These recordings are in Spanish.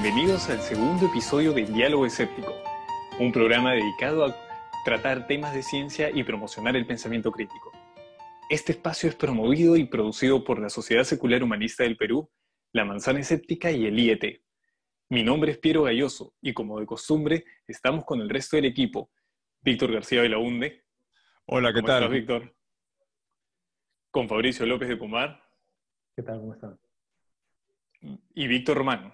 Bienvenidos al segundo episodio de Diálogo Escéptico, un programa dedicado a tratar temas de ciencia y promocionar el pensamiento crítico. Este espacio es promovido y producido por la Sociedad Secular Humanista del Perú, la Manzana Escéptica y el IET. Mi nombre es Piero Galloso y como de costumbre estamos con el resto del equipo. Víctor García de la UNDE. Hola, ¿qué ¿Cómo tal? estás, Víctor? Con Fabricio López de Pomar ¿Qué tal? ¿Cómo están? y Víctor Romano.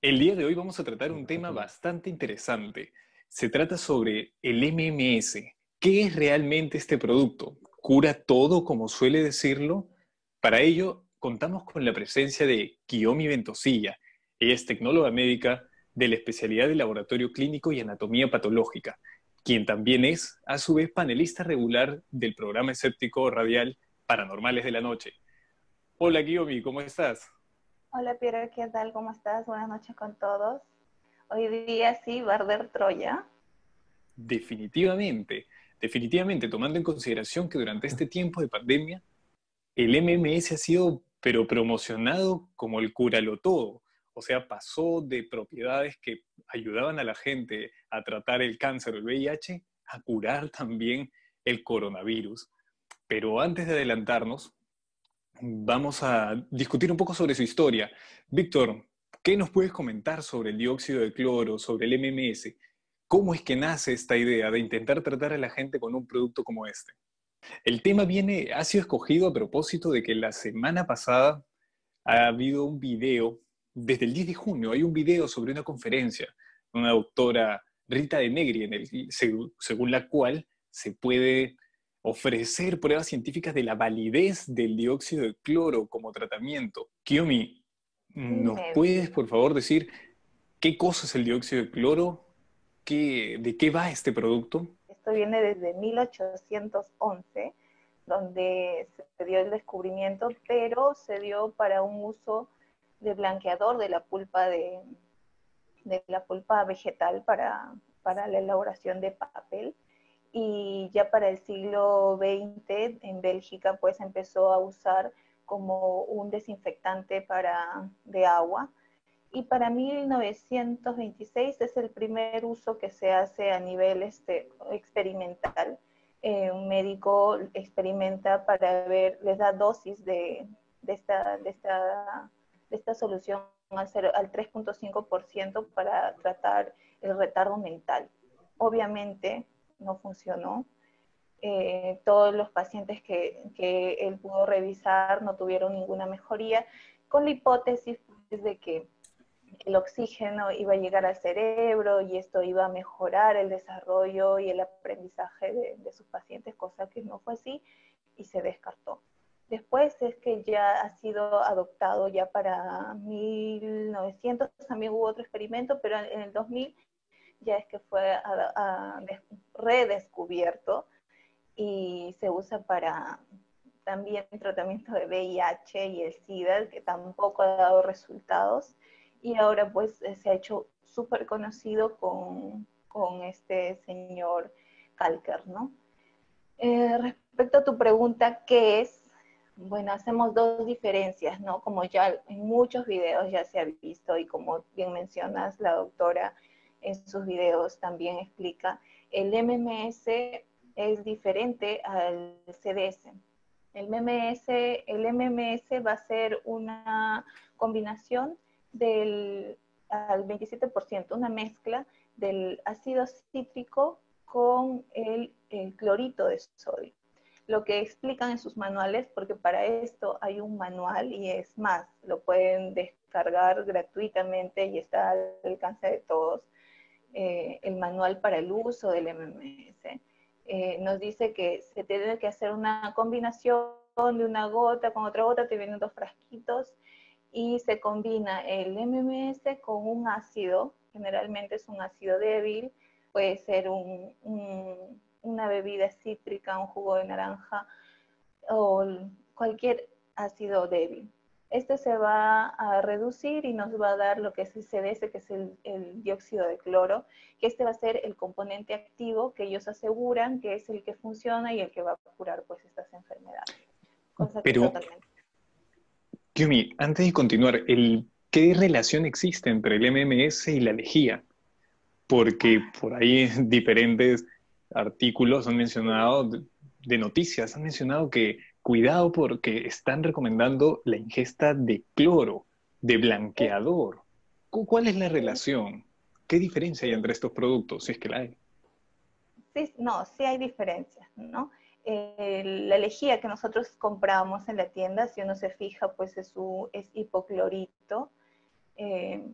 El día de hoy vamos a tratar un tema bastante interesante. Se trata sobre el MMS. ¿Qué es realmente este producto? ¿Cura todo como suele decirlo? Para ello, contamos con la presencia de Kiyomi Ventosilla. Ella es tecnóloga médica de la especialidad de Laboratorio Clínico y Anatomía Patológica, quien también es, a su vez, panelista regular del programa escéptico radial Paranormales de la Noche. Hola Kiyomi, ¿cómo estás? Hola Piero, ¿qué tal? ¿Cómo estás? Buenas noches con todos. Hoy día sí, Barder Troya. Definitivamente, definitivamente, tomando en consideración que durante este tiempo de pandemia, el MMS ha sido, pero promocionado como el cúralo todo. O sea, pasó de propiedades que ayudaban a la gente a tratar el cáncer o el VIH a curar también el coronavirus. Pero antes de adelantarnos, vamos a discutir un poco sobre su historia. Víctor, ¿qué nos puedes comentar sobre el dióxido de cloro, sobre el MMS? ¿Cómo es que nace esta idea de intentar tratar a la gente con un producto como este? El tema viene, ha sido escogido a propósito de que la semana pasada ha habido un video, desde el 10 de junio, hay un video sobre una conferencia una doctora Rita de Negri, según la cual se puede ofrecer pruebas científicas de la validez del dióxido de cloro como tratamiento. Kiyomi, ¿nos puedes por favor decir qué cosa es el dióxido de cloro? ¿Qué, ¿De qué va este producto? Esto viene desde 1811, donde se dio el descubrimiento, pero se dio para un uso de blanqueador de la pulpa de, de la pulpa vegetal para, para la elaboración de papel. Y ya para el siglo XX en Bélgica pues empezó a usar como un desinfectante para, de agua. Y para 1926 es el primer uso que se hace a nivel este, experimental. Eh, un médico experimenta para ver, les da dosis de, de, esta, de, esta, de esta solución al, al 3.5% para tratar el retardo mental. Obviamente no funcionó. Eh, todos los pacientes que, que él pudo revisar no tuvieron ninguna mejoría, con la hipótesis pues, de que el oxígeno iba a llegar al cerebro y esto iba a mejorar el desarrollo y el aprendizaje de, de sus pacientes, cosa que no fue así y se descartó. Después es que ya ha sido adoptado ya para 1900, también hubo otro experimento, pero en el 2000 ya es que fue a- a- des- redescubierto y se usa para también tratamiento de VIH y el SIDA, que tampoco ha dado resultados y ahora pues eh, se ha hecho súper conocido con, con este señor Kalker, ¿no? Eh, respecto a tu pregunta, ¿qué es? Bueno, hacemos dos diferencias, ¿no? Como ya en muchos videos ya se ha visto y como bien mencionas, la doctora en sus videos también explica, el MMS es diferente al CDS. El MMS, el MMS va a ser una combinación del al 27%, una mezcla del ácido cítrico con el, el clorito de sodio. Lo que explican en sus manuales, porque para esto hay un manual y es más, lo pueden descargar gratuitamente y está al alcance de todos, eh, el manual para el uso del MMS. Eh, nos dice que se tiene que hacer una combinación de una gota con otra gota, te vienen dos frasquitos y se combina el MMS con un ácido, generalmente es un ácido débil, puede ser un, un, una bebida cítrica, un jugo de naranja o cualquier ácido débil. Este se va a reducir y nos va a dar lo que es el CDS, que es el, el, dióxido de cloro, que este va a ser el componente activo que ellos aseguran que es el que funciona y el que va a curar pues estas enfermedades. Cosa Pero, totalmente Yumi, antes de continuar, el, ¿qué ¿qué relación existe entre el MMS y la lejía? Porque por ahí diferentes artículos han mencionado, de noticias, han mencionado que cuidado porque están recomendando la ingesta de cloro, de blanqueador. ¿Cuál es la relación? ¿Qué diferencia hay entre estos productos, si es que la hay? Sí, no, sí hay diferencias, ¿no? La lejía que nosotros compramos en la tienda, si uno se fija, pues es, su, es hipoclorito. Eh,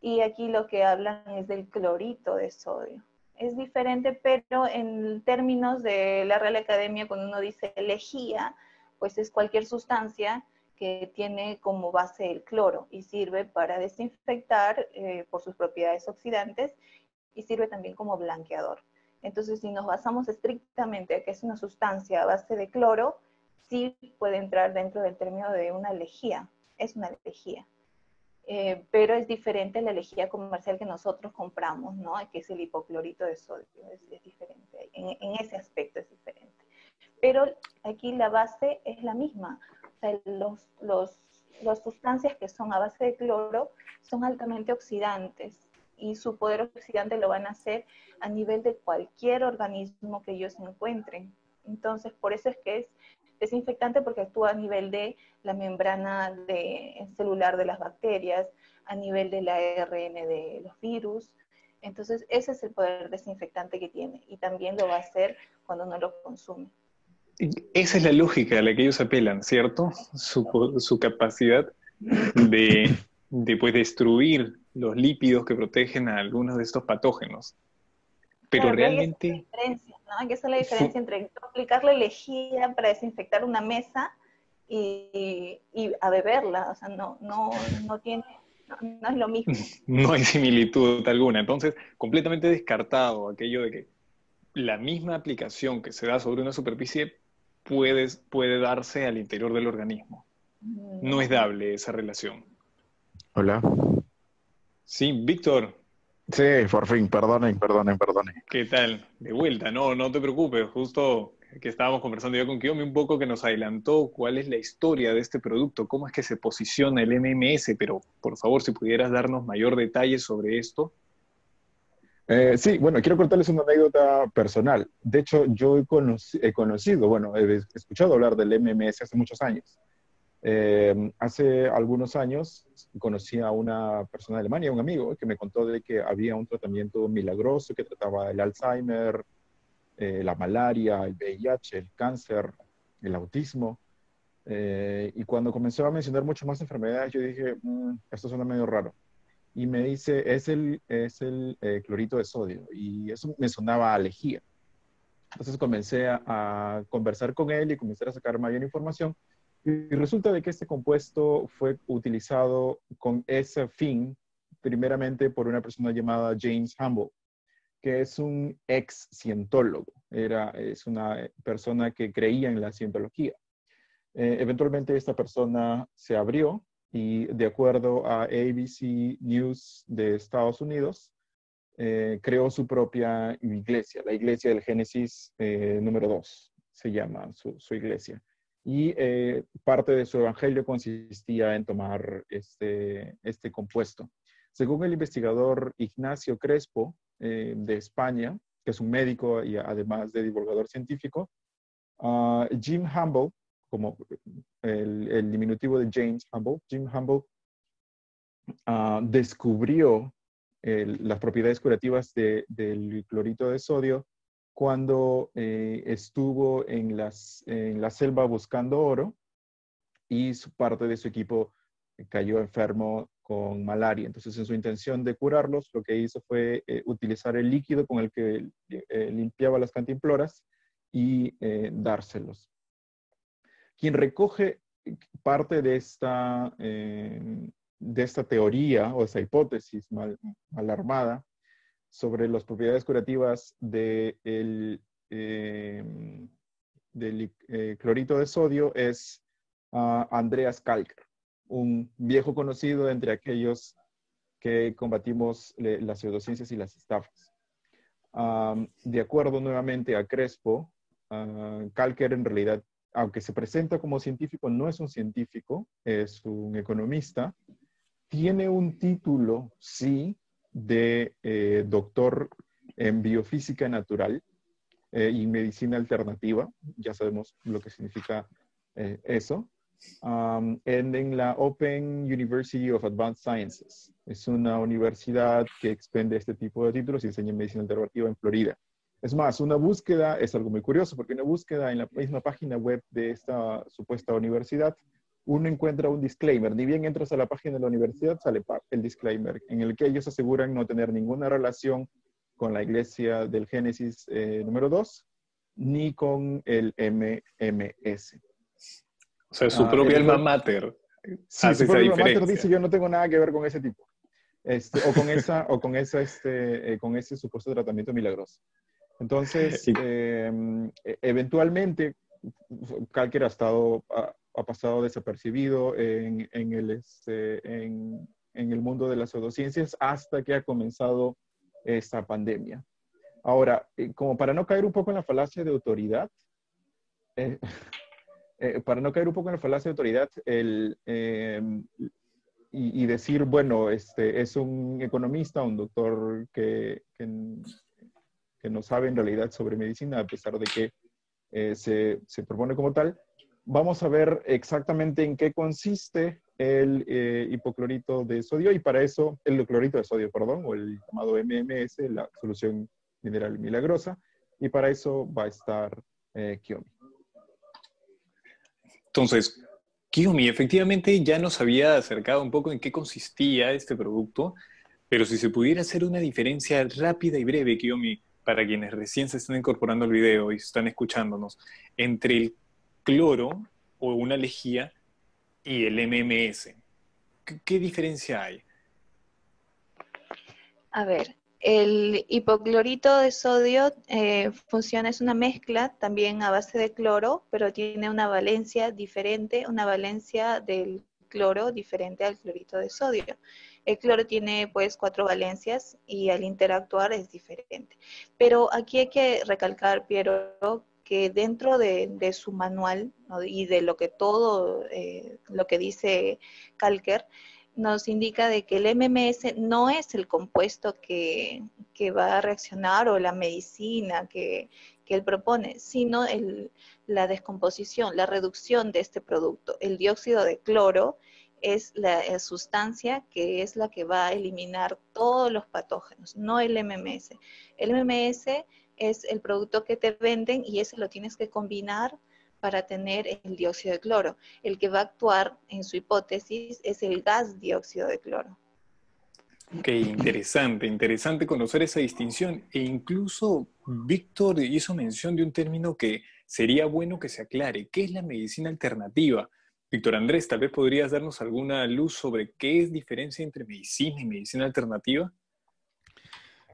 y aquí lo que hablan es del clorito de sodio. Es diferente, pero en términos de la Real Academia, cuando uno dice lejía, pues es cualquier sustancia que tiene como base el cloro y sirve para desinfectar eh, por sus propiedades oxidantes y sirve también como blanqueador. Entonces, si nos basamos estrictamente a que es una sustancia a base de cloro, sí puede entrar dentro del término de una lejía. Es una lejía. Eh, pero es diferente la lejía comercial que nosotros compramos, ¿no? Que es el hipoclorito de sodio. Es, diferente. En, en, ese aspecto es diferente. Pero aquí la base es la misma los, los, las sustancias que son a base de cloro son altamente oxidantes y su poder oxidante lo van a hacer a nivel de cualquier organismo que ellos encuentren. Entonces, por eso es que es desinfectante porque actúa a nivel de la membrana de, celular de las bacterias, a nivel del ARN de los virus. Entonces, ese es el poder desinfectante que tiene y también lo va a hacer cuando no lo consume. Esa es la lógica a la que ellos apelan, ¿cierto? Su, capacidad de, pues, destruir los lípidos que protegen a algunos de estos patógenos. Pero realmente... Hay que hacer la diferencia entre aplicarle lejía para desinfectar una mesa y, a beberla. O sea, no, no, no tiene... no es lo mismo. No hay similitud alguna. Entonces, completamente descartado aquello de que la misma aplicación que se da sobre una superficie puede, puede darse al interior del organismo. No es dable esa relación. Hola. Sí, Víctor. Sí, por fin, perdonen, perdonen, perdonen. ¿Qué tal? De vuelta, no, no te preocupes, justo que estábamos conversando yo con Kiyomi un poco que nos adelantó cuál es la historia de este producto, cómo es que se posiciona el MMS, pero por favor, si pudieras darnos mayor detalle sobre esto. Eh, sí, bueno, quiero contarles una anécdota personal. De hecho, yo he, conocido, bueno, he escuchado hablar del MMS hace muchos años. Eh, hace algunos años conocí a una persona de Alemania, un amigo, que me contó de que había un tratamiento milagroso que trataba el Alzheimer, eh, la malaria, el VIH, el cáncer, el autismo. y cuando comenzó a mencionar muchas más enfermedades, yo dije, mm, esto suena medio raro y me dice, es el, es el eh, clorito de sodio. Y eso me sonaba a lejía. Entonces comencé a, conversar con él y comencé a sacar mayor información. Y resulta de que este compuesto fue utilizado con ese fin, primeramente por una persona llamada James Humble, que es un ex cientólogo. Era, es una persona que creía en la cientología. Eh, eventualmente esta persona se abrió y de acuerdo a ABC News de Estados Unidos, eh, creó su propia iglesia, la iglesia del Génesis eh, número 2, se llama su, iglesia. Y eh, parte de su evangelio consistía en tomar este, este compuesto. Según el investigador Ignacio Crespo de España, que es un médico y además de divulgador científico, uh, Jim Humble como el, diminutivo de James Humble, Jim Humble ah, descubrió las propiedades curativas del clorito de sodio cuando eh, estuvo en la selva buscando oro y su parte de su equipo cayó enfermo con malaria. Entonces, en su intención de curarlos, lo que hizo fue eh, utilizar el líquido con el que eh, limpiaba las cantimploras y dárselos. Quien recoge parte de esta, eh, de esta teoría o esa hipótesis mal, armada sobre las propiedades curativas de eh, del eh, clorito de sodio es Andreas Kalker, un viejo conocido entre aquellos que combatimos las pseudociencias y las estafas. de acuerdo nuevamente a Crespo, Kalker en realidad aunque se presenta como científico, no es un científico, es un economista tiene un título, sí, de eh, doctor en biofísica natural eh, y medicina alternativa. Ya sabemos lo que significa eh, eso. en, la Open University of Advanced Sciences. Es una universidad que expende este tipo de títulos y enseña medicina alternativa en Florida. Es más, una búsqueda es algo muy curioso porque una búsqueda en la misma página web de esta supuesta universidad uno encuentra un disclaimer. Ni bien entras a la página de la universidad, sale el disclaimer, en el que ellos aseguran no tener ninguna relación con la iglesia del Génesis eh, número 2, ni con el MMS. O sea, su ah, propia alma mater. Sí, su propia alma mater dice, yo no tengo nada que ver con ese tipo. Este, o con esa, o con esa, este, eh, con ese supuesto tratamiento milagroso. Entonces, em, e, eventualmente, Calker ha estado, ha pasado desapercibido en, en el, este, en, en, el mundo de las pseudociencias hasta que ha comenzado esta pandemia. Ahora, eh, como para no caer un poco en la falacia de autoridad, eh, eh, para no caer un poco en la falacia de autoridad, el, em, y, y, decir, bueno, este, es un economista, un doctor que, que, no sabe en realidad sobre medicina, a pesar de que se, se propone como tal, vamos a ver exactamente en qué consiste el eh, hipoclorito de sodio y para eso, el clorito de sodio, perdón, o el llamado MMS, la solución mineral milagrosa, y para eso va a estar eh, Kiyomi. Entonces, Kiyomi, efectivamente ya nos había acercado un poco en qué consistía este producto, pero si se pudiera hacer una diferencia rápida y breve, Kiyomi, para quienes recién se están incorporando al video y están escuchándonos, entre el cloro o una lejía y el MMS. ¿Qué, diferencia hay? A ver, el hipoclorito de sodio eh, funciona, es una mezcla también a base de cloro, pero tiene una valencia diferente, una valencia del cloro diferente al clorito de sodio. El cloro tiene pues cuatro valencias y al interactuar es diferente. Pero aquí hay que recalcar, Piero, que dentro de, su manual y de lo que todo eh, lo que dice Calker, nos indica de que el MMS no es el compuesto que, va a reaccionar o la medicina que, él propone, sino la descomposición, la reducción de este producto. El dióxido de cloro es la sustancia que es la que va a eliminar todos los patógenos, no el MMS. El MMS es el producto que te venden y ese lo tienes que combinar para tener el dióxido de cloro. El que va a actuar en su hipótesis es el gas dióxido de cloro. Ok, interesante, interesante conocer esa distinción. E incluso Víctor hizo mención de un término que sería bueno que se aclare. ¿Qué es la medicina alternativa? Víctor Andrés, tal vez podrías darnos alguna luz sobre qué es diferencia entre medicina y medicina alternativa.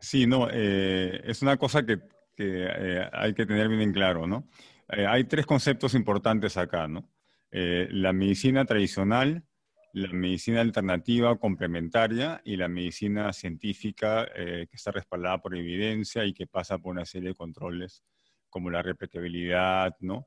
Sí, no, eh, es una cosa que, eh, hay que tener bien en claro, ¿no? Eh, hay tres conceptos importantes acá, ¿no? la medicina tradicional, la medicina alternativa complementaria y la medicina científica que está respaldada por evidencia y que pasa por una serie de controles como la replicabilidad, ¿no?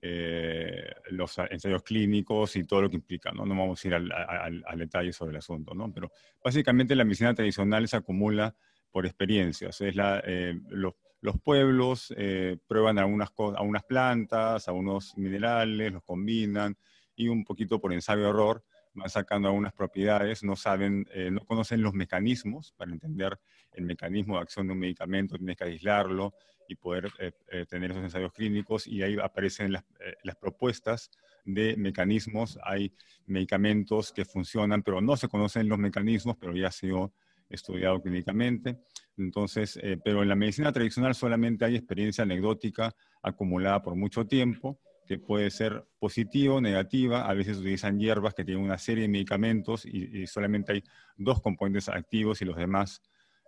Eh, los ensayos clínicos y todo lo que implica, ¿no? No vamos a ir al, detalle sobre el asunto, ¿no? Pero básicamente la medicina tradicional se acumula por experiencias. Es la, eh, los, pueblos eh, prueban algunas, algunas plantas, algunos minerales, los combinan y un poquito por ensayo-error van sacando algunas propiedades, no saben, no conocen los mecanismos para entender el mecanismo de acción de un medicamento, tienes que aislarlo, y poder eh, eh, tener esos ensayos clínicos y ahí aparecen eh, las, propuestas de mecanismos. Hay medicamentos que funcionan, pero no se conocen los mecanismos, pero ya ha sido estudiado clínicamente. Entonces, pero en la medicina tradicional solamente hay experiencia anecdótica acumulada por mucho tiempo, que puede ser positiva o negativa. A veces utilizan hierbas que tienen una serie de medicamentos y, solamente hay dos componentes activos y los demás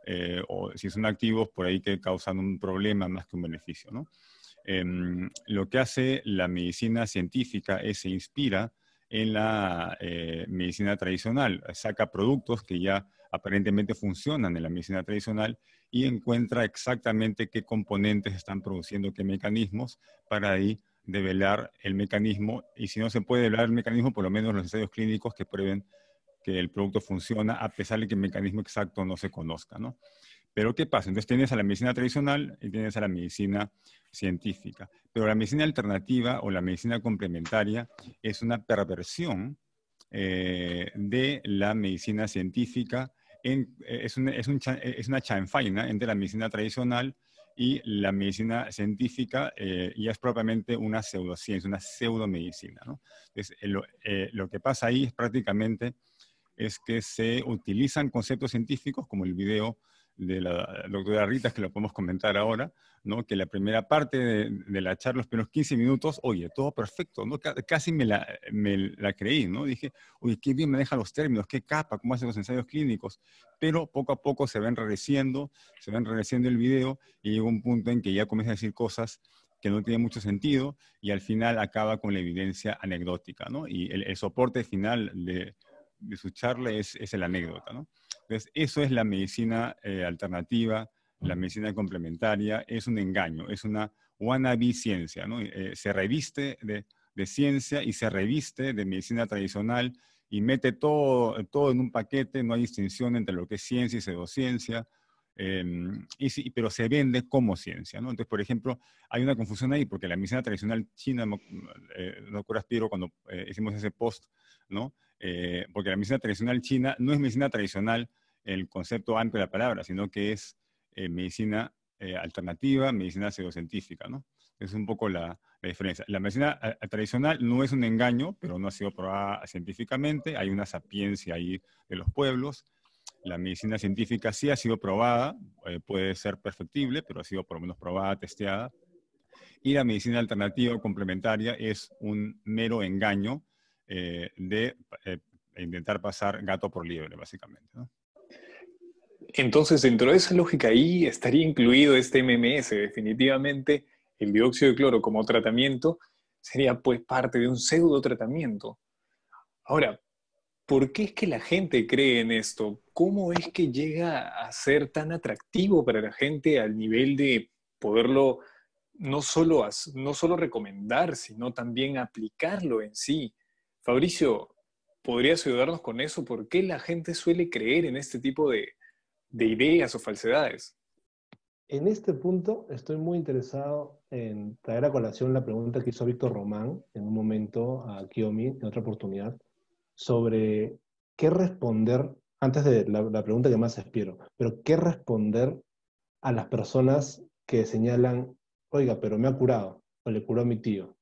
eh, o si son activos, por ahí que causan un problema más que un beneficio. ¿no? Em, lo que hace la medicina científica es se inspira en la eh, medicina tradicional, saca productos que ya aparentemente funcionan en la medicina tradicional y encuentra exactamente qué componentes están produciendo qué mecanismos para ahí develar el mecanismo, y si no se puede develar el mecanismo, por lo menos los ensayos clínicos que prueben que el producto funciona, a pesar de que el mecanismo exacto no se conozca, ¿no? Pero ¿qué pasa? Entonces tienes a la medicina tradicional y tienes a la medicina científica. Pero la medicina alternativa o la medicina complementaria es una perversión eh, de la medicina científica, en, eh, es, una, es, es, una chanfaina entre la medicina tradicional y la medicina científica eh, y es propiamente una pseudociencia, una pseudomedicina. ¿no? Entonces, lo, lo que pasa ahí es prácticamente es que se utilizan conceptos científicos como el video de la doctora Rita, que lo podemos comentar ahora, ¿no? que la primera parte de, la charla, los primeros 15 minutos, oye, todo perfecto, ¿no? casi me la, me la creí, ¿no? Dije, oye, qué bien maneja los términos, qué capa, cómo hace los ensayos clínicos, pero poco a poco se va enrareciendo, se va enrareciendo el video y llega un punto en que ya comienza a decir cosas que no tienen mucho sentido y al final acaba con la evidencia anecdótica, ¿no? Y el, soporte final de, su charla es, es el anécdota, ¿no? Entonces, eso es la medicina eh, alternativa, la medicina complementaria, es un engaño, es una wannabe ciencia, ¿no? Eh, se reviste de, ciencia y se reviste de medicina tradicional y mete todo, todo en un paquete, no hay distinción entre lo que es ciencia y pseudociencia, em, y pero se vende como ciencia, ¿no? Entonces, por ejemplo, hay una confusión ahí, porque la medicina tradicional china, no, eh, no Piero, cuando hicimos ese post, ¿no? porque la medicina tradicional china no es medicina tradicional el concepto amplio de la palabra, sino que es eh, medicina eh, alternativa, medicina pseudocientífica, ¿no? Es un poco la, diferencia. La medicina eh, tradicional no es un engaño, pero no ha sido probada científicamente, hay una sapiencia ahí de los pueblos. La medicina científica sí ha sido probada, puede ser perfectible, pero ha sido por lo menos probada, testeada. Y la medicina alternativa o complementaria es un mero engaño de intentar pasar gato por liebre, básicamente. ¿no? Entonces, dentro de esa lógica ahí estaría incluido este MMS. Definitivamente, el dióxido de cloro como tratamiento sería pues parte de un pseudo tratamiento. Ahora, ¿por qué es que la gente cree en esto? ¿Cómo es que llega a ser tan atractivo para la gente al nivel de poderlo no solo, no solo recomendar, sino también aplicarlo en sí? Fabricio, ¿podrías ayudarnos con eso? ¿Por qué la gente suele creer en este tipo de, de ideas o falsedades. En este punto estoy muy interesado en traer a colación la pregunta que hizo Víctor Román en un momento a Kiomi, en otra oportunidad, sobre qué responder, antes de la, pregunta que más espero, pero qué responder a las personas que señalan, oiga, pero me ha curado, o le curó a mi tío.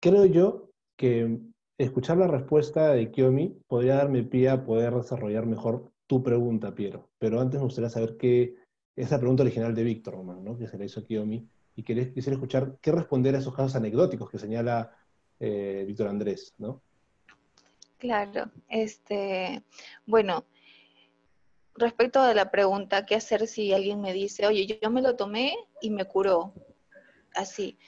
Creo yo que escuchar la respuesta de Kiomi podría darme pie a poder desarrollar mejor tu pregunta, Piero. Pero antes me gustaría saber qué es la pregunta original de Víctor ¿no? que se la hizo Kiyomi, y quisiera escuchar qué responder a esos casos anecdóticos que señala eh, Víctor Andrés, ¿no? Claro, este, bueno, respecto a la pregunta, ¿qué hacer si alguien me dice, oye, yo me lo tomé y me curó? Así.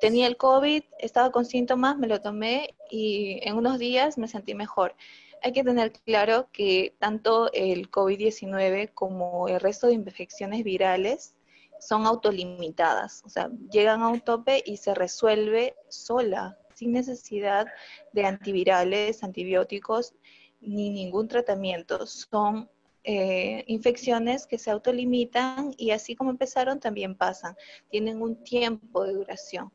Tenía el COVID, estaba con síntomas, me lo tomé y en unos días me sentí mejor hay que tener claro que tanto el COVID-19 como el resto de infecciones virales son autolimitadas, o sea, llegan a un tope y se resuelve sola, sin necesidad de antivirales, antibióticos, ni ningún tratamiento. Son eh, infecciones que se autolimitan y así como empezaron también pasan, tienen un tiempo de duración.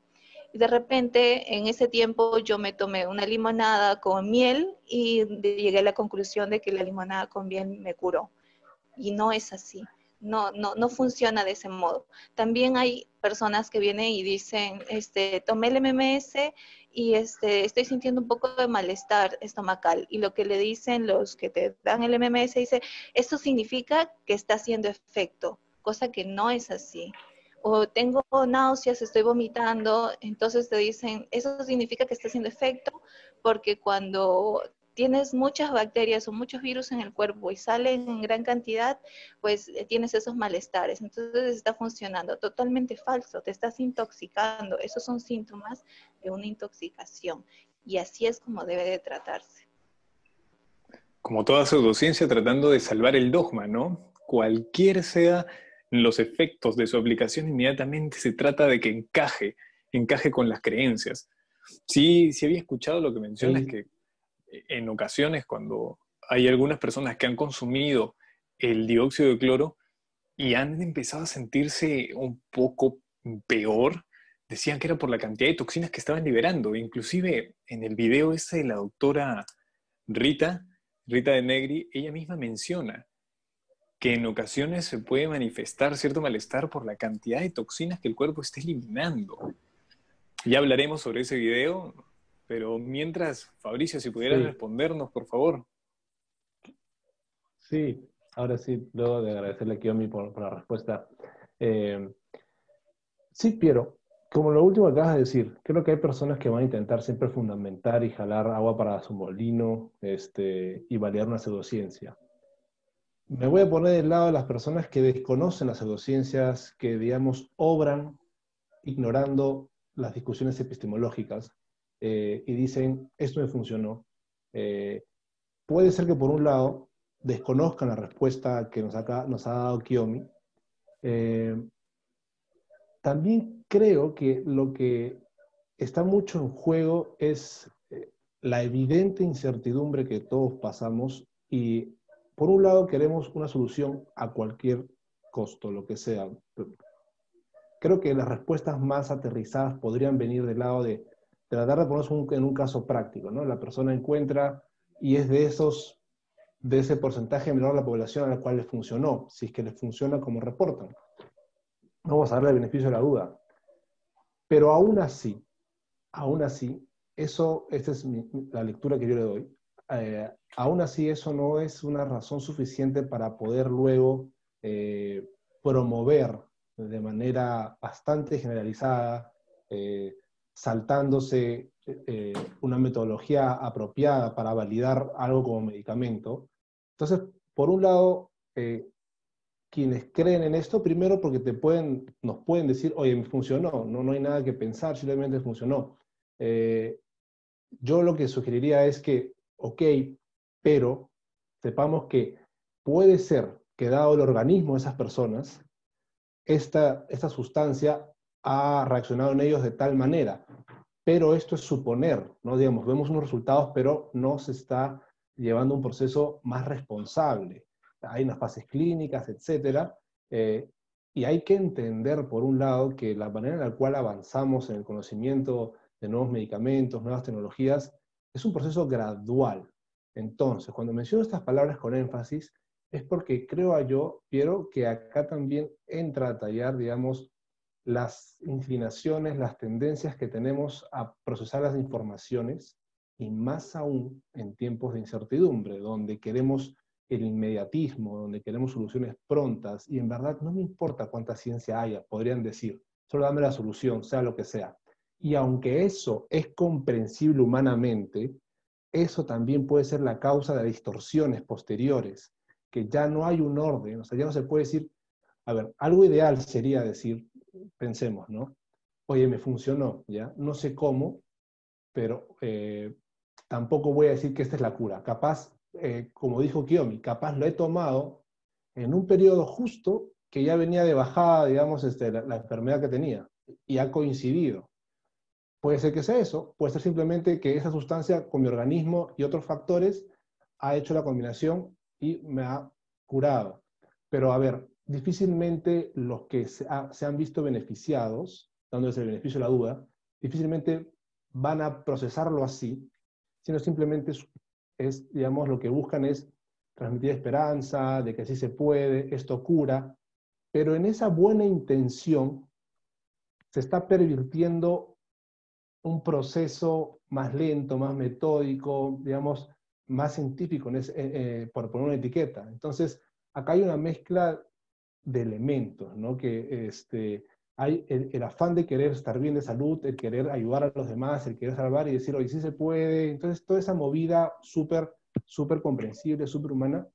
De repente, en ese tiempo, yo me tomé una limonada con miel y llegué a la conclusión de que la limonada con miel me curó. Y no es así. No, no, no funciona de ese modo. También hay personas que vienen y dicen, este, tomé el MMS y este, estoy sintiendo un poco de malestar estomacal. Y lo que le dicen los que te dan el MMS dice, esto significa que está haciendo efecto, cosa que no es así o tengo náuseas, estoy vomitando, entonces te dicen, eso significa que está haciendo efecto, porque cuando tienes muchas bacterias o muchos virus en el cuerpo y salen en gran cantidad, pues eh, tienes esos malestares. Entonces está funcionando. Totalmente falso, te estás intoxicando. Esos son síntomas de una intoxicación. Y así es como debe de tratarse. Como toda pseudociencia tratando de salvar el dogma, ¿no? Cualquier sea los efectos de su aplicación, inmediatamente se trata de que encaje encaje con las creencias. Sí, sí había escuchado lo que mencionas, que en ocasiones cuando hay algunas personas que han consumido el dióxido de cloro y han empezado a sentirse un poco peor, decían que era por la cantidad de toxinas que estaban liberando. Inclusive en el video ese de la doctora Rita, Rita de Negri, ella misma menciona que en ocasiones se puede manifestar cierto malestar por la cantidad de toxinas que el cuerpo está eliminando. Ya hablaremos sobre ese video, pero mientras, Fabricio, si pudieras respondernos, por favor. Sí, ahora sí, luego de agradecerle a Kiomi por, la respuesta. Eh, sí, Piero, como lo último que acabas de decir, creo que hay personas que van a intentar siempre fundamentar y jalar agua para su molino este, y validar una pseudociencia. Me voy a poner del lado de las personas que desconocen las pseudociencias, que, digamos, obran ignorando las discusiones epistemológicas eh, y dicen, esto me funcionó. Eh, puede ser que por un lado desconozcan la respuesta que nos, nos ha dado Kiyomi. Eh, también creo que lo que está mucho en juego es la evidente incertidumbre que todos pasamos y por un lado, queremos una solución a cualquier costo, lo que sea. Creo que las respuestas más aterrizadas podrían venir del lado de tratar de ponerse en un caso práctico, ¿no? La persona encuentra y es de esos, de ese porcentaje menor de la población a la cual le funcionó, si es que le funciona como reportan. Vamos a darle el beneficio de la duda. Pero aún así, aún así, eso, esta es la lectura que yo le doy, eh, aún así eso no es una razón suficiente para poder luego eh, promover de manera bastante generalizada, eh, saltándose una metodología apropiada para validar algo como medicamento. Entonces, por un lado, quienes creen en esto, primero porque te pueden, nos pueden decir, oye, me funcionó, no, no hay nada que pensar, simplemente funcionó. yo lo que sugeriría es que ok, pero sepamos que puede ser que dado el organismo de esas personas, esta, esta sustancia ha reaccionado en ellos de tal manera. Pero esto es suponer, ¿no? Digamos, vemos unos resultados, pero no se está llevando un proceso más responsable. Hay unas fases clínicas, etcétera, eh, y hay que entender, por un lado, que la manera en la cual avanzamos en el conocimiento de nuevos medicamentos, nuevas tecnologías, es un proceso gradual. Entonces, cuando menciono estas palabras con énfasis, es porque creo yo, Piero, que acá también entra a tallar, digamos, las inclinaciones, las tendencias que tenemos a procesar las informaciones, y más aún en tiempos de incertidumbre, donde queremos el inmediatismo, donde queremos soluciones prontas, y en verdad no me importa cuánta ciencia haya, podrían decir, solo dame la solución, sea lo que sea. Y aunque eso es comprensible humanamente, eso también puede ser la causa de distorsiones posteriores, que ya no hay un orden, o sea, ya no se puede decir, a ver, algo ideal sería decir, pensemos, ¿no? Oye, me funcionó, ¿ya? No sé cómo, pero eh, tampoco voy a decir que esta es la cura. Capaz, eh, como dijo Kiyomi, capaz lo he tomado en un periodo justo que ya venía de bajada, digamos, este, la enfermedad que tenía, y ha coincidido. Puede ser que sea eso, puede ser simplemente que esa sustancia con mi organismo y otros factores ha hecho la combinación y me ha curado. Pero a ver, difícilmente los que se, han visto beneficiados, dándose el beneficio de la duda, difícilmente van a procesarlo así, sino simplemente es, digamos, lo que buscan es transmitir esperanza, de que así se puede, esto cura, pero en esa buena intención se está pervirtiendo un proceso más lento, más metódico, digamos, más científico, eh, eh, por poner una etiqueta. Entonces, acá hay una mezcla de elementos, ¿no? Que este, hay el, afán de querer estar bien de salud, el querer ayudar a los demás, el querer salvar y decir, oye, sí se puede. Entonces, toda esa movida súper, súper comprensible, súper humana,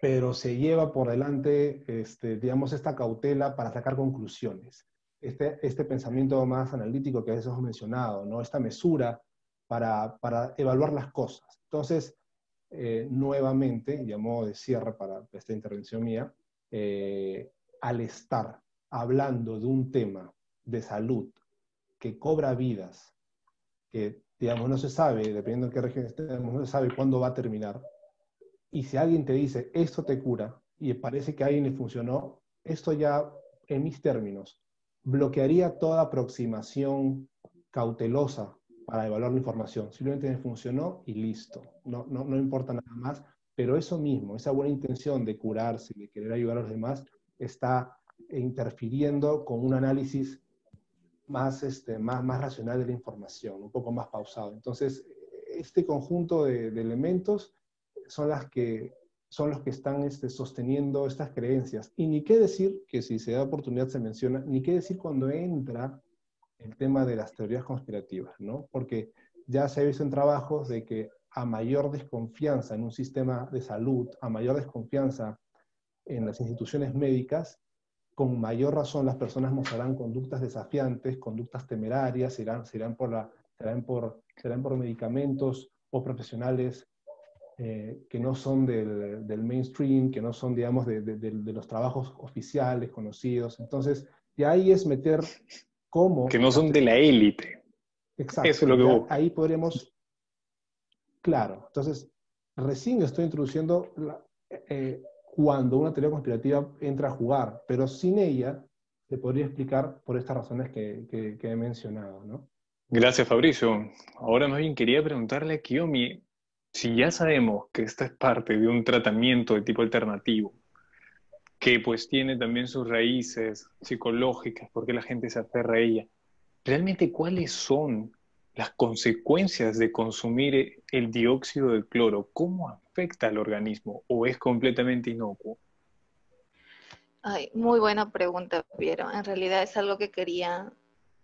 pero se lleva por delante, este, digamos, esta cautela para sacar conclusiones este, este pensamiento más analítico que a veces hemos mencionado, ¿no? esta mesura para, para evaluar las cosas. Entonces, eh, nuevamente, y a modo de cierre para esta intervención mía, eh, al estar hablando de un tema de salud que cobra vidas, que, digamos, no se sabe, dependiendo de qué región estemos, no se sabe cuándo va a terminar. Y si alguien te dice, esto te cura, y parece que a alguien le funcionó, esto ya, en mis términos, bloquearía toda aproximación cautelosa para evaluar la información. Simplemente me funcionó y listo. No, no, no importa nada más. Pero eso mismo, esa buena intención de curarse, de querer ayudar a los demás, está interfiriendo con un análisis más, este, más, más racional de la información, un poco más pausado. Entonces, este conjunto de, elementos son, las que, son los que están este, sosteniendo estas creencias. Y ni qué decir, que si se da oportunidad se menciona, ni qué decir cuando entra el tema de las teorías conspirativas, ¿no? Porque ya se ha visto en trabajos de que a mayor desconfianza en un sistema de salud, a mayor desconfianza en las instituciones médicas, con mayor razón las personas mostrarán conductas desafiantes, conductas temerarias, serán, serán, por, la, serán, por, serán por medicamentos o profesionales eh, que no son del, del, mainstream, que no son, digamos, de, de, de, los trabajos oficiales, conocidos. Entonces, y ahí es meter cómo... Que no son de la élite. Exacto. Eso es lo que Ahí podremos... Claro. Entonces, recién estoy introduciendo la, eh, cuando una teoría conspirativa entra a jugar, pero sin ella se podría explicar por estas razones que, he mencionado, ¿no? Gracias, Fabricio. Ahora más bien quería preguntarle a Kiyomi, si ya sabemos que esta es parte de un tratamiento de tipo alternativo, que pues tiene también sus raíces psicológicas, porque la gente se aferra a ella, ¿realmente cuáles son las consecuencias de consumir el dióxido de cloro? ¿Cómo afecta al organismo o es completamente inocuo? Ay, muy buena pregunta, Piero. En realidad es algo que quería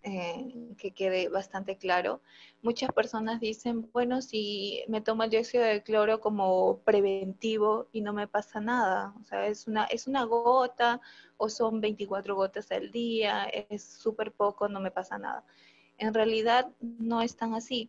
eh, que quede bastante claro. Muchas personas dicen, bueno, si me tomo el dióxido de cloro como preventivo y no me pasa nada, o sea, es una, es una gota o son 24 gotas al día, es súper poco, no me pasa nada. En realidad no es tan así.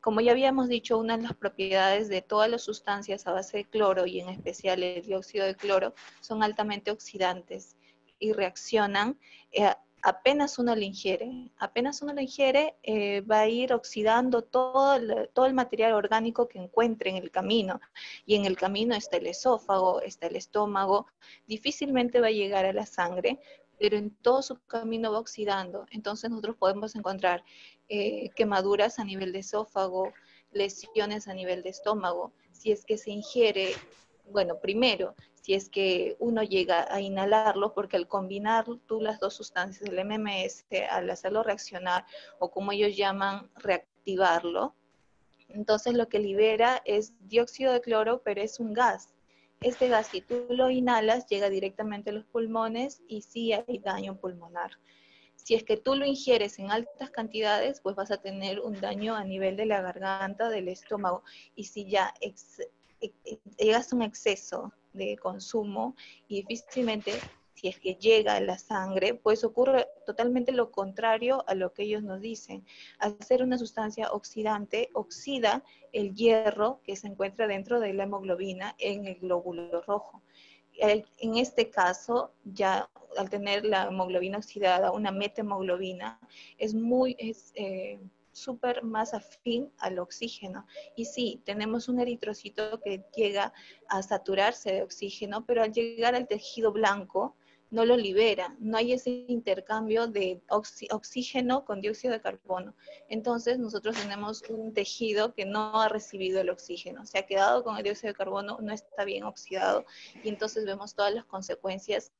Como ya habíamos dicho, una de las propiedades de todas las sustancias a base de cloro y en especial el dióxido de cloro son altamente oxidantes y reaccionan eh, apenas uno lo ingiere. Apenas uno lo ingiere, eh, va a ir oxidando todo el, todo el material orgánico que encuentre en el camino. Y en el camino está el esófago, está el estómago. Difícilmente va a llegar a la sangre, pero en todo su camino va oxidando. Entonces nosotros podemos encontrar eh, quemaduras a nivel de esófago, lesiones a nivel de estómago. Si es que se ingiere, bueno, primero, si es que uno llega a inhalarlo, porque al combinar tú las dos sustancias, el MMS, al hacerlo reaccionar, o como ellos llaman, reactivarlo, entonces lo que libera es dióxido de cloro, pero es un gas este gas, si tú lo inhalas, llega directamente a los pulmones y sí hay daño pulmonar. Si es que tú lo ingieres en altas cantidades, pues vas a tener un daño a nivel de la garganta, del estómago. Y si ya llegas a un exceso de consumo y difícilmente si es que llega a la sangre, pues ocurre totalmente lo contrario a lo que ellos nos dicen. Al ser una sustancia oxidante, oxida el hierro que se encuentra dentro de la hemoglobina en el glóbulo rojo. En este caso, ya al tener la hemoglobina oxidada, una metahemoglobina, es muy... Eh, súper más afín al oxígeno. Y sí, tenemos un eritrocito que llega a saturarse de oxígeno, pero al llegar al tejido blanco, no lo libera, no hay ese intercambio de oxígeno con dióxido de carbono. Entonces nosotros tenemos un tejido que no ha recibido el oxígeno, se ha quedado con el dióxido de carbono, no está bien oxidado y entonces vemos todas las consecuencias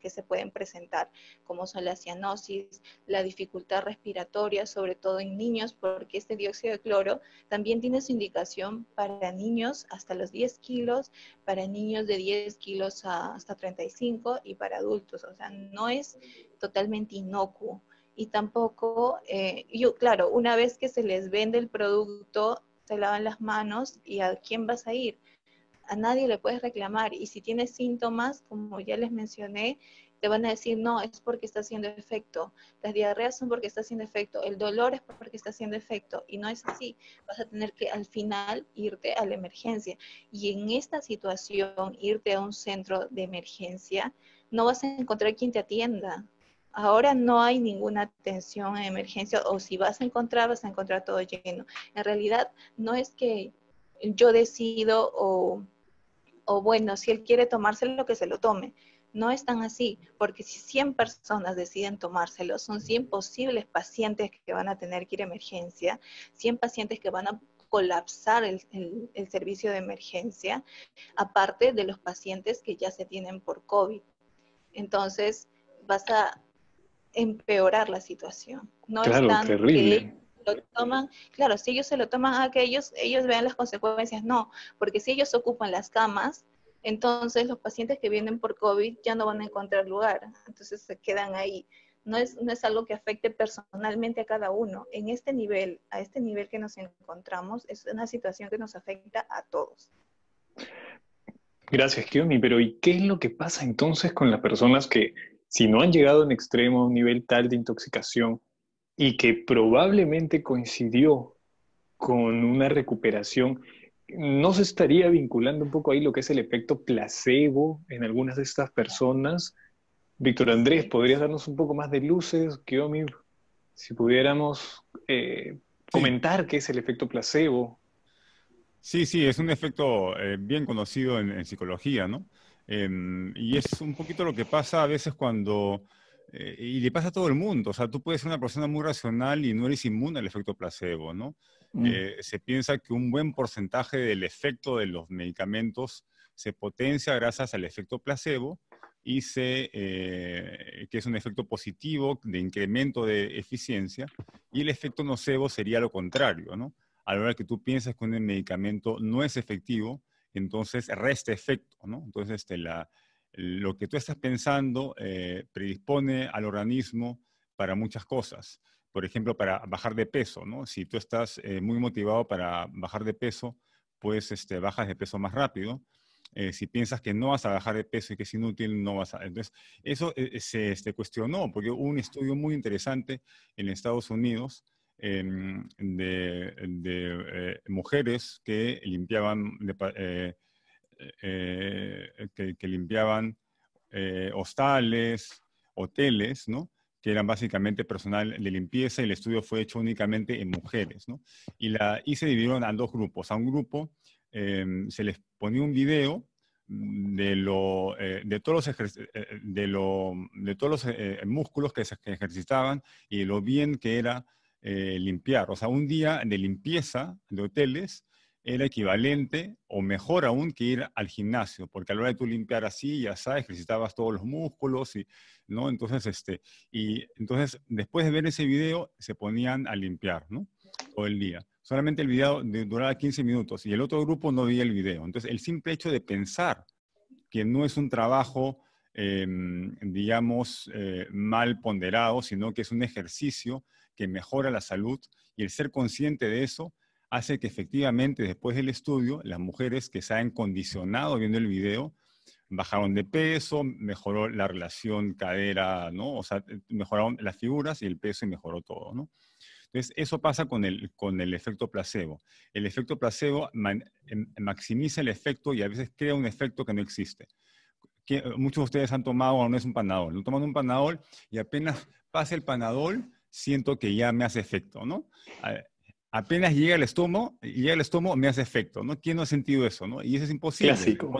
que, se pueden presentar, como son la cianosis, la dificultad respiratoria, sobre todo en niños, porque este dióxido de cloro también tiene su indicación para niños hasta los 10 kilos, para niños de 10 kilos hasta 35 y para adultos, o sea, no es totalmente inocuo. Y tampoco, eh, yo, claro, una vez que se les vende el producto, se lavan las manos y a quién vas a ir. A nadie le puedes reclamar. Y si tienes síntomas, como ya les mencioné, te van a decir, no, es porque está haciendo efecto. Las diarreas son porque está haciendo efecto. El dolor es porque está haciendo efecto. Y no es así. Vas a tener que al final irte a la emergencia. Y en esta situación, irte a un centro de emergencia, no vas a encontrar quien te atienda. Ahora no hay ninguna atención en emergencia o si vas a encontrar, vas a encontrar todo lleno. En realidad no es que yo decido o, o bueno, si él quiere tomárselo, que se lo tome. No es tan así, porque si 100 personas deciden tomárselo, son 100 posibles pacientes que van a tener que ir a emergencia, 100 pacientes que van a colapsar el, servicio de emergencia, aparte de los pacientes que ya se tienen por COVID. Entonces, vas a empeorar la situación. No claro, es terrible. lo toman, claro, si ellos se lo toman a que ellos, ellos vean las consecuencias, no, porque si ellos ocupan las camas, entonces los pacientes que vienen por COVID ya no van a encontrar lugar, entonces se quedan ahí. No es, no es algo que afecte personalmente a cada uno. En este nivel, a este nivel que nos encontramos, es una situación que nos afecta a todos. Gracias, Kiomi. Pero ¿y qué es lo que pasa entonces con las personas que, si no han llegado en extremo a un nivel tal de intoxicación y que probablemente coincidió con una recuperación, ¿No se estaría vinculando un poco ahí lo que es el efecto placebo en algunas de estas personas? Víctor Andrés, ¿podrías darnos un poco más de luces? Kiomi, si pudiéramos eh, comentar qué es el efecto placebo. Sí, sí, es un efecto eh, bien conocido en, psicología, ¿no? Em, y es un poquito lo que pasa a veces cuando, eh, y le pasa a todo el mundo, o sea, tú puedes ser una persona muy racional y no eres inmune al efecto placebo, ¿no? Mm. Eh, se piensa que un buen porcentaje del efecto de los medicamentos se potencia gracias al efecto placebo y se, eh, que es un efecto positivo de incremento de eficiencia, y el efecto nocebo sería lo contrario, ¿no? A la hora que tú piensas que un medicamento no es efectivo, entonces resta efecto, ¿no? Entonces este, la, lo que tú estás pensando eh, predispone al organismo para muchas cosas por ejemplo, para bajar de peso, ¿no? Si tú estás eh, muy motivado para bajar de peso, pues este, bajas de peso más rápido. Eh, si piensas que no vas a bajar de peso y que es inútil, no vas a... Entonces, eso eh, se este, cuestionó, porque hubo un estudio muy interesante en Estados Unidos de, mujeres que limpiaban, que, que, limpiaban hostales, hoteles, ¿no? que eran básicamente personal de limpieza y el estudio fue hecho únicamente en mujeres. ¿no? Y, la, y se dividieron a dos grupos. A un grupo em, se les ponía un video de, lo, eh, de todos los, eh, de lo, de todos los eh, músculos que se ejercitaban y lo bien que era limpiar. O sea, un día de limpieza de hoteles era equivalente o mejor aún que ir al gimnasio, porque a la hora de tú limpiar así, ya sabes, ejercitabas todos los músculos, y, ¿no? Entonces, este, y entonces, después de ver ese video, se ponían a limpiar, ¿no? Todo el día. Solamente el video duraba 15 minutos y el otro grupo no veía el video. Entonces, el simple hecho de pensar que no es un trabajo, em, digamos, eh, mal ponderado, sino que es un ejercicio que mejora la salud y el ser consciente de eso hace que efectivamente después del estudio, las mujeres que se han condicionado viendo el video, bajaron de peso, mejoró la relación cadera, ¿no? O sea, mejoraron las figuras y el peso y mejoró todo, ¿no? Entonces, eso pasa con el, con el efecto placebo. El efecto placebo em, maximiza el efecto y a veces crea un efecto que no existe. Que, muchos de ustedes han tomado no es un panadol. No toman un panadol y apenas pasa el panadol, siento que ya me hace efecto, ¿no? apenas llega el estómago, llega el estómago, me hace efecto, ¿no? ¿Quién no ha sentido eso, no? Y eso es imposible. Clásico.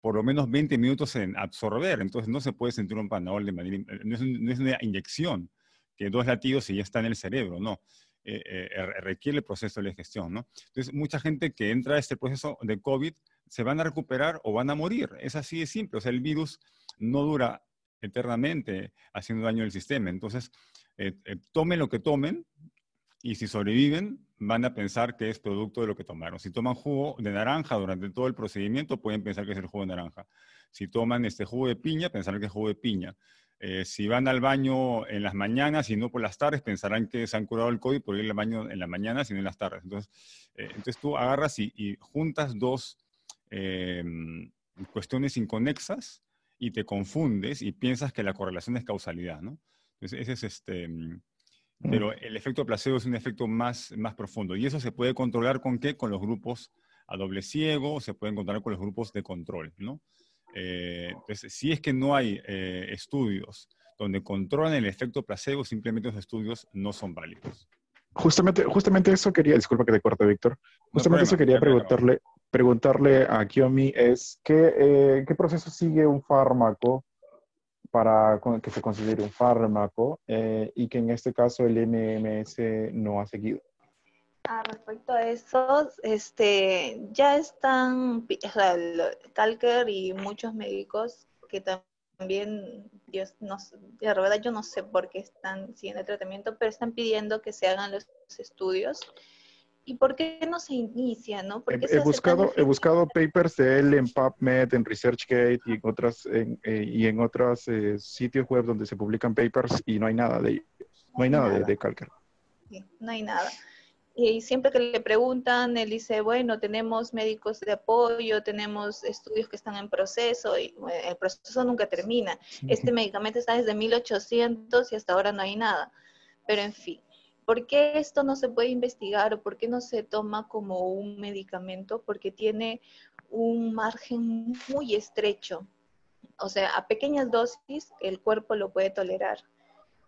por lo menos 20 minutos en absorber, entonces no se puede sentir un panadol de manera, no es, una inyección, que dos latidos y ya está en el cerebro, no. Eh, eh, requiere el proceso de digestión, ¿no? Entonces, mucha gente que entra a este proceso de COVID se van a recuperar o van a morir. Es así de simple. O sea, el virus no dura eternamente haciendo daño al sistema. Entonces, eh, tomen lo que tomen, y si sobreviven, van a pensar que es producto de lo que tomaron. Si toman jugo de naranja durante todo el procedimiento, pueden pensar que es el jugo de naranja. Si toman este jugo de piña, pensarán que es jugo de piña. Eh, si van al baño en las mañanas y no por las tardes, pensarán que se han curado el COVID por ir al baño en las mañanas y no en las tardes. Entonces, eh, entonces tú agarras y, juntas dos em, cuestiones inconexas y te confundes y piensas que la correlación es causalidad, ¿no? Ese es este pero el efecto placebo es un efecto más, más profundo. Y eso se puede controlar con qué? Con los grupos a doble ciego, se pueden controlar con los grupos de control, ¿no? Eh, entonces, si es que no hay eh, estudios donde controlan el efecto placebo, simplemente los estudios no son válidos. Justamente, justamente eso quería, disculpa que te corte, Víctor, justamente eso quería preguntarle, preguntarle a Kiomi es, ¿qué, eh, ¿qué proceso sigue un fármaco para que se considere un fármaco eh, y que en este caso el MMS no ha seguido? Ah, respecto a eso, este, ya están, o sea, Talker y muchos médicos que también, Dios, no, de verdad yo no sé por qué están siguiendo el tratamiento, pero están pidiendo que se hagan los estudios. ¿Y por qué no se inicia, no? Porque he, buscado, he buscado papers de él en PubMed, en ResearchGate y en otras, en, eh, y en otros eh, sitios web donde se publican papers y no hay nada de ellos. No hay nada, De, de Calker. no hay nada. Y siempre que le preguntan, él dice, bueno, tenemos médicos de apoyo, tenemos estudios que están en proceso, y el proceso nunca termina. Este medicamento está desde 1800 y hasta ahora no hay nada. Pero en fin, ¿por qué esto no se puede investigar o por qué no se toma como un medicamento? Porque tiene un margen muy estrecho. O sea, a pequeñas dosis el cuerpo lo puede tolerar.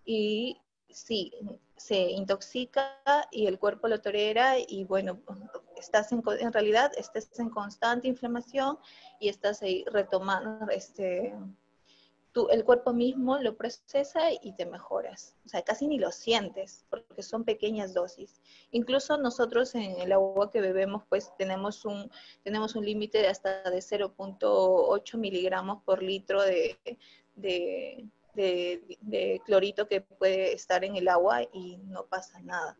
Y sí, se intoxica y el cuerpo lo tolera y bueno, estás en, en realidad estás en constante inflamación y estás ahí retomando, este, el cuerpo mismo lo procesa y te mejoras. O sea, casi ni lo sientes porque son pequeñas dosis. Incluso nosotros en el agua que bebemos pues tenemos un, tenemos un límite de hasta de 0.8 miligramos por litro de, de de, clorito que puede estar en el agua y no pasa nada.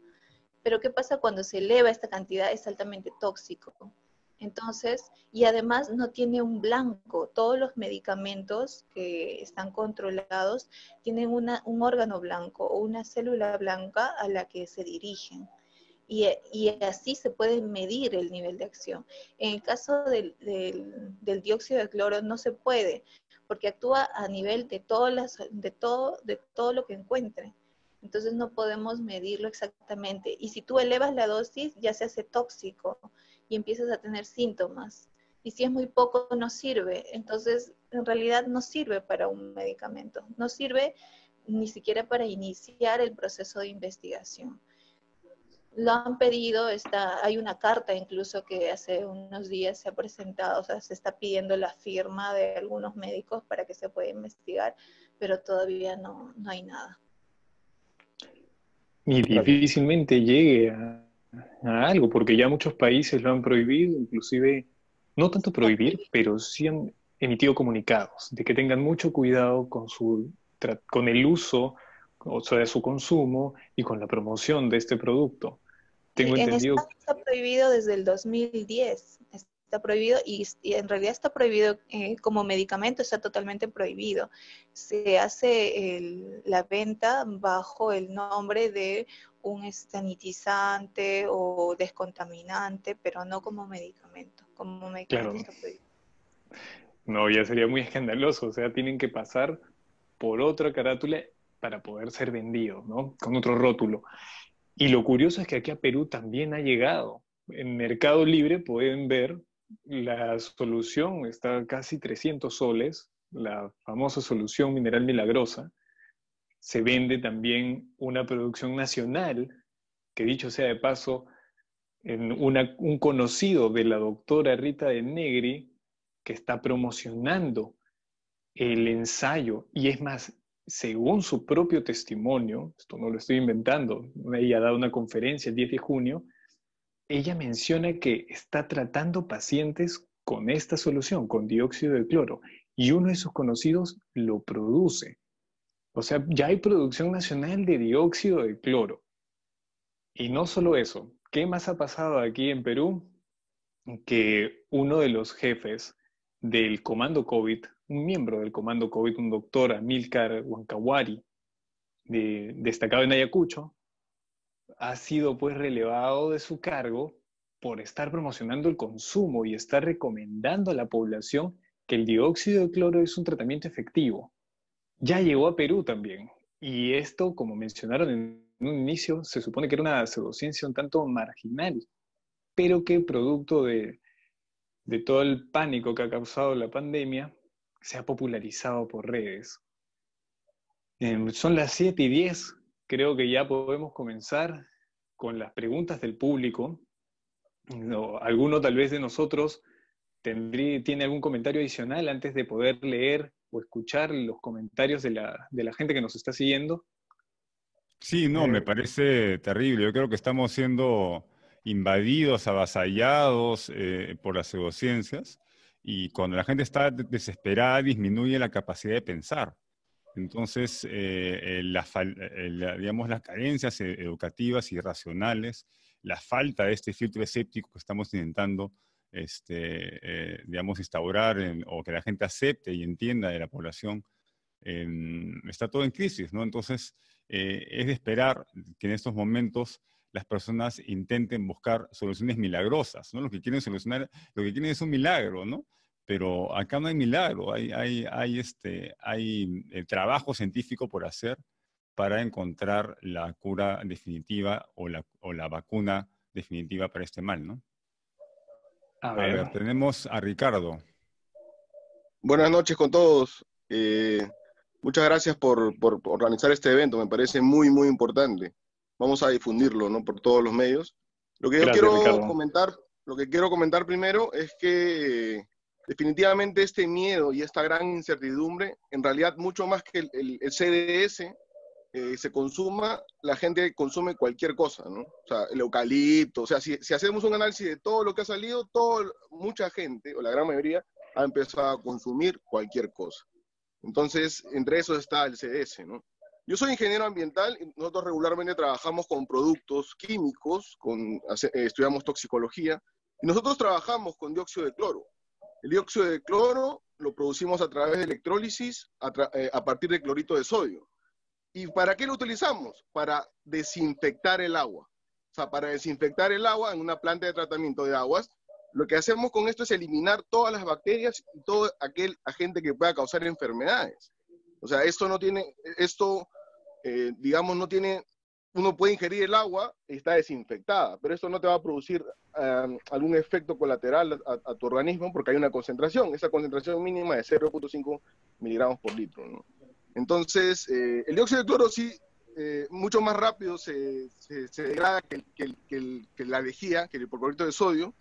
Pero ¿qué pasa cuando se eleva esta cantidad? Es altamente tóxico. Entonces, y además no tiene un blanco. Todos los medicamentos que están controlados tienen una, un órgano blanco o una célula blanca a la que se dirigen. Y, así se puede medir el nivel de acción. En el caso del, del, del, dióxido de cloro no se puede, porque actúa a nivel de, todas las, de, todo, de todo lo que encuentre. Entonces no podemos medirlo exactamente. Y si tú elevas la dosis, ya se hace tóxico y empiezas a tener síntomas. Y si es muy poco, no sirve. Entonces, en realidad no sirve para un medicamento. No sirve ni siquiera para iniciar el proceso de investigación lo han pedido, está, hay una carta incluso que hace unos días se ha presentado, o sea, se está pidiendo la firma de algunos médicos para que se pueda investigar, pero todavía no, no hay nada. Y difícilmente llegue a, algo, porque ya muchos países lo han prohibido, inclusive, no tanto prohibir, pero sí han emitido comunicados de que tengan mucho cuidado con, su, con el uso o sea, de su consumo y con la promoción de este producto tengo entendido. está prohibido desde el 2010. Está prohibido y, en realidad está prohibido eh, como medicamento, está totalmente prohibido. Se hace la venta bajo el nombre de un sanitizante o descontaminante, pero no como medicamento. Como medicamento claro. No, ya sería muy escandaloso. O sea, tienen que pasar por otra carátula para poder ser vendidos, ¿no? Con otro rótulo. Y lo curioso es que aquí a Perú también ha llegado. En Mercado Libre pueden ver la solución, está casi 300 soles, la famosa solución mineral milagrosa. Se vende también una producción nacional, que dicho sea de paso, en un conocido de la doctora Rita de Negri, que está promocionando el ensayo, y es más, según su propio testimonio, esto no lo estoy inventando, ella dado una conferencia el 10 de junio, ella menciona que está tratando pacientes con esta solución, con dióxido de cloro, y uno de sus conocidos lo produce. O sea, ya hay producción nacional de dióxido de cloro. Y no solo eso, ¿qué más ha pasado aquí en Perú? Que uno de los jefes del comando COVID un miembro del comando COVID, un doctor Amilcar Huancawari, destacado en Ayacucho, ha sido pues relevado de su cargo por estar promocionando el consumo y estar recomendando a la población que el dióxido de cloro es un tratamiento efectivo. Ya llegó a Perú también. Y esto, como mencionaron en un inicio, se supone que era una pseudociencia un tanto marginal, pero que producto de, de todo el pánico que ha causado la pandemia, se ha popularizado por redes. Em, son las 7 y 10. Creo que ya podemos comenzar con las preguntas del público. alguno tal vez de nosotros tendría, tiene algún comentario adicional antes de poder leer o escuchar los comentarios de la, de la gente que nos está siguiendo. Sí, no, me eh, parece terrible. Yo creo que estamos siendo invadidos, avasallados eh, por las pseudociencias y cuando la gente está desesperada disminuye la capacidad de pensar. Entonces, eh, digamos, las carencias educativas y racionales, la falta de este filtro escéptico que estamos intentando este, digamos, instaurar o que la gente acepte y entienda de la población, está todo en crisis, ¿no? Entonces, eh, es de esperar que en estos momentos las personas intenten buscar soluciones milagrosas, ¿no? Lo que quieren solucionar, lo que quieren es un milagro, ¿no? Pero acá no hay milagro, hay, hay, hay, este, hay el trabajo científico por hacer para encontrar la cura definitiva o la, o la vacuna definitiva para este mal, ¿no? A ver. tenemos a Ricardo. Buenas noches con todos. Eh, Muchas gracias por, organizar este evento, me parece muy, muy importante. Vamos a difundirlo ¿no? por todos los medios. Lo que yo quiero comentar, lo que quiero comentar primero es que definitivamente este miedo y esta gran incertidumbre, en realidad mucho más que el, CDS eh, se consuma, la gente consume cualquier cosa, ¿no? O sea, el eucalipto, o sea, si, si, hacemos un análisis de todo lo que ha salido, todo, mucha gente, o la gran mayoría, ha empezado a consumir cualquier cosa. Entonces, entre esos está el CS, ¿no? Yo soy ingeniero ambiental y nosotros regularmente trabajamos con productos químicos, con, estudiamos toxicología, y nosotros trabajamos con dióxido de cloro. El dióxido de cloro lo producimos a través de electrólisis a, eh, a partir de clorito de sodio. ¿Y para qué lo utilizamos? Para desinfectar el agua. O sea, para desinfectar el agua en una planta de tratamiento de aguas, lo que hacemos con esto es eliminar todas las bacterias y todo aquel agente que pueda causar enfermedades. O sea, esto no tiene, esto, eh, digamos, no tiene, uno puede ingerir el agua y está desinfectada, pero esto no te va a producir algún efecto colateral a, tu organismo porque hay una concentración, esa concentración mínima de 0.5 miligramos por litro. Entonces, eh, el dióxido de cloro sí eh, mucho más rápido se, degrada que, la lejía, que el hipoclorito de sodio,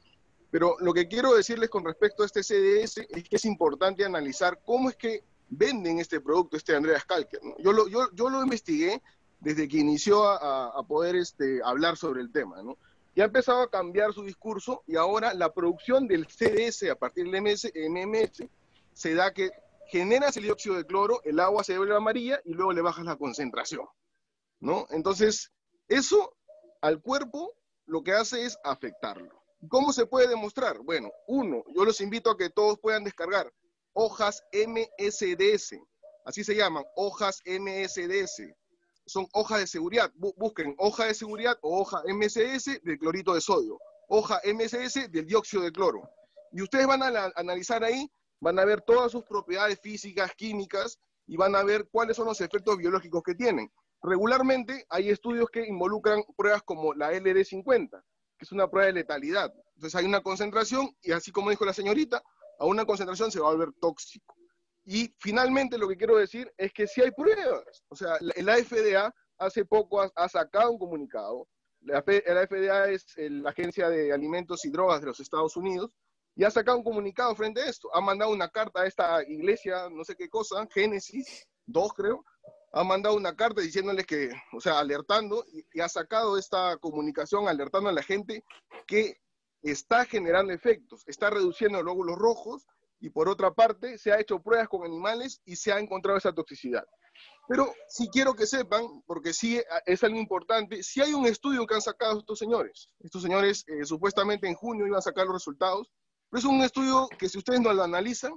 pero lo que quiero decirles con respecto a este CDS es que es importante analizar cómo es que venden este producto, este Andreas Kalker. Yo, lo, yo, yo, lo investigué desde que inició a, poder este, hablar sobre el tema. ¿no? Y ha empezado a cambiar su discurso y ahora la producción del CDS a partir del MS, MMS se da que generas el dióxido de cloro, el agua se vuelve amarilla y luego le bajas la concentración. ¿no? Entonces, eso al cuerpo lo que hace es afectarlo. ¿Cómo se puede demostrar? Bueno, uno, yo los invito a que todos puedan descargar hojas MSDS, así se llaman, hojas MSDS. Son hojas de seguridad. Busquen hoja de seguridad o hoja MSDS del clorito de sodio, hoja MSDS del dióxido de cloro. Y ustedes van a analizar ahí, van a ver todas sus propiedades físicas, químicas, y van a ver cuáles son los efectos biológicos que tienen. Regularmente hay estudios que involucran pruebas como la LD50 que es una prueba de letalidad. Entonces hay una concentración y así como dijo la señorita, a una concentración se va a volver tóxico. Y finalmente lo que quiero decir es que si hay pruebas. O sea, la FDA hace poco ha, sacado un comunicado. La, FDA es la Agencia de Alimentos y Drogas de los Estados Unidos y ha sacado un comunicado frente a esto. Ha mandado una carta a esta iglesia, no sé qué cosa, Génesis 2 creo, ha mandado una carta diciéndoles que, o sea, alertando y, ha sacado esta comunicación alertando a la gente que está generando efectos, está reduciendo los glóbulos rojos y por otra parte se ha hecho pruebas con animales y se ha encontrado esa toxicidad. Pero sí quiero que sepan, porque sí es algo importante, si hay un estudio que han sacado estos señores. Estos señores eh, supuestamente en junio iban a sacar los resultados, pero es un estudio que si ustedes no lo analizan,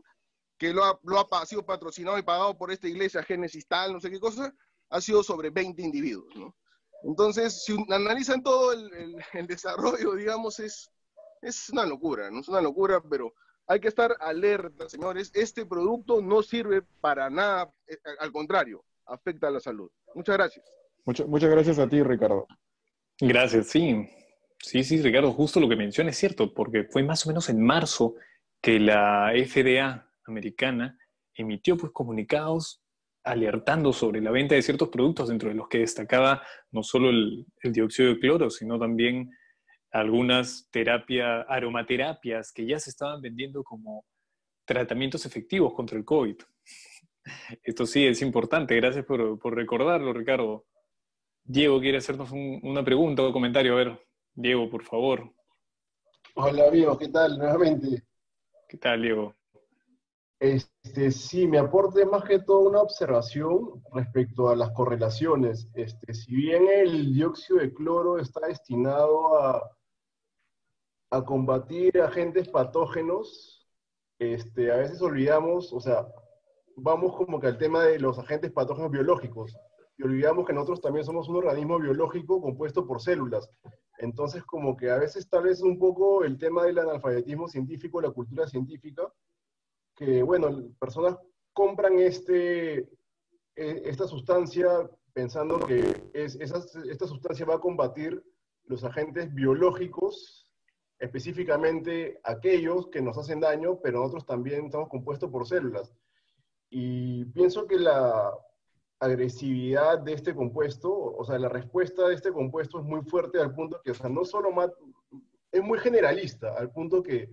que lo ha, lo ha sido patrocinado y pagado por esta iglesia Génesis tal, no sé qué cosa, ha sido sobre 20 individuos, ¿no? Entonces, si analizan todo el, el, desarrollo, digamos, es, es una locura, ¿no? Es una locura, pero hay que estar alerta, señores. Este producto no sirve para nada, eh, al contrario, afecta a la salud. Muchas gracias. Muchas, muchas gracias a ti, Ricardo. Gracias, sí. Sí, sí, Ricardo, justo lo que menciona es cierto, porque fue más o menos en marzo que la FDA americana emitió pues comunicados alertando sobre la venta de ciertos productos, dentro de los que destacaba no solo el, dióxido de cloro, sino también algunas terapias, aromaterapias que ya se estaban vendiendo como tratamientos efectivos contra el COVID. Esto sí es importante, gracias por, recordarlo, Ricardo. Diego quiere hacernos una pregunta o comentario. A ver, Diego, por favor. Hola amigos, ¿qué tal? Nuevamente. ¿Qué tal, Diego? Este, sí, me aporte más que todo una observación respecto a las correlaciones. Este, si bien el dióxido de cloro está destinado a, a combatir agentes patógenos, este, a veces olvidamos, o sea, vamos como que al tema de los agentes patógenos biológicos y olvidamos que nosotros también somos un organismo biológico compuesto por células. Entonces, como que a veces tal vez un poco el tema del analfabetismo científico, la cultura científica, que, bueno, personas compran este, e, esta sustancia pensando que es, esta sustancia va a combatir los agentes biológicos específicamente aquellos que nos hacen daño, pero nosotros también estamos compuestos por células. Y pienso que la agresividad de este compuesto, o sea, la respuesta de este compuesto es muy fuerte al punto que, o sea, no solo es muy generalista, al punto que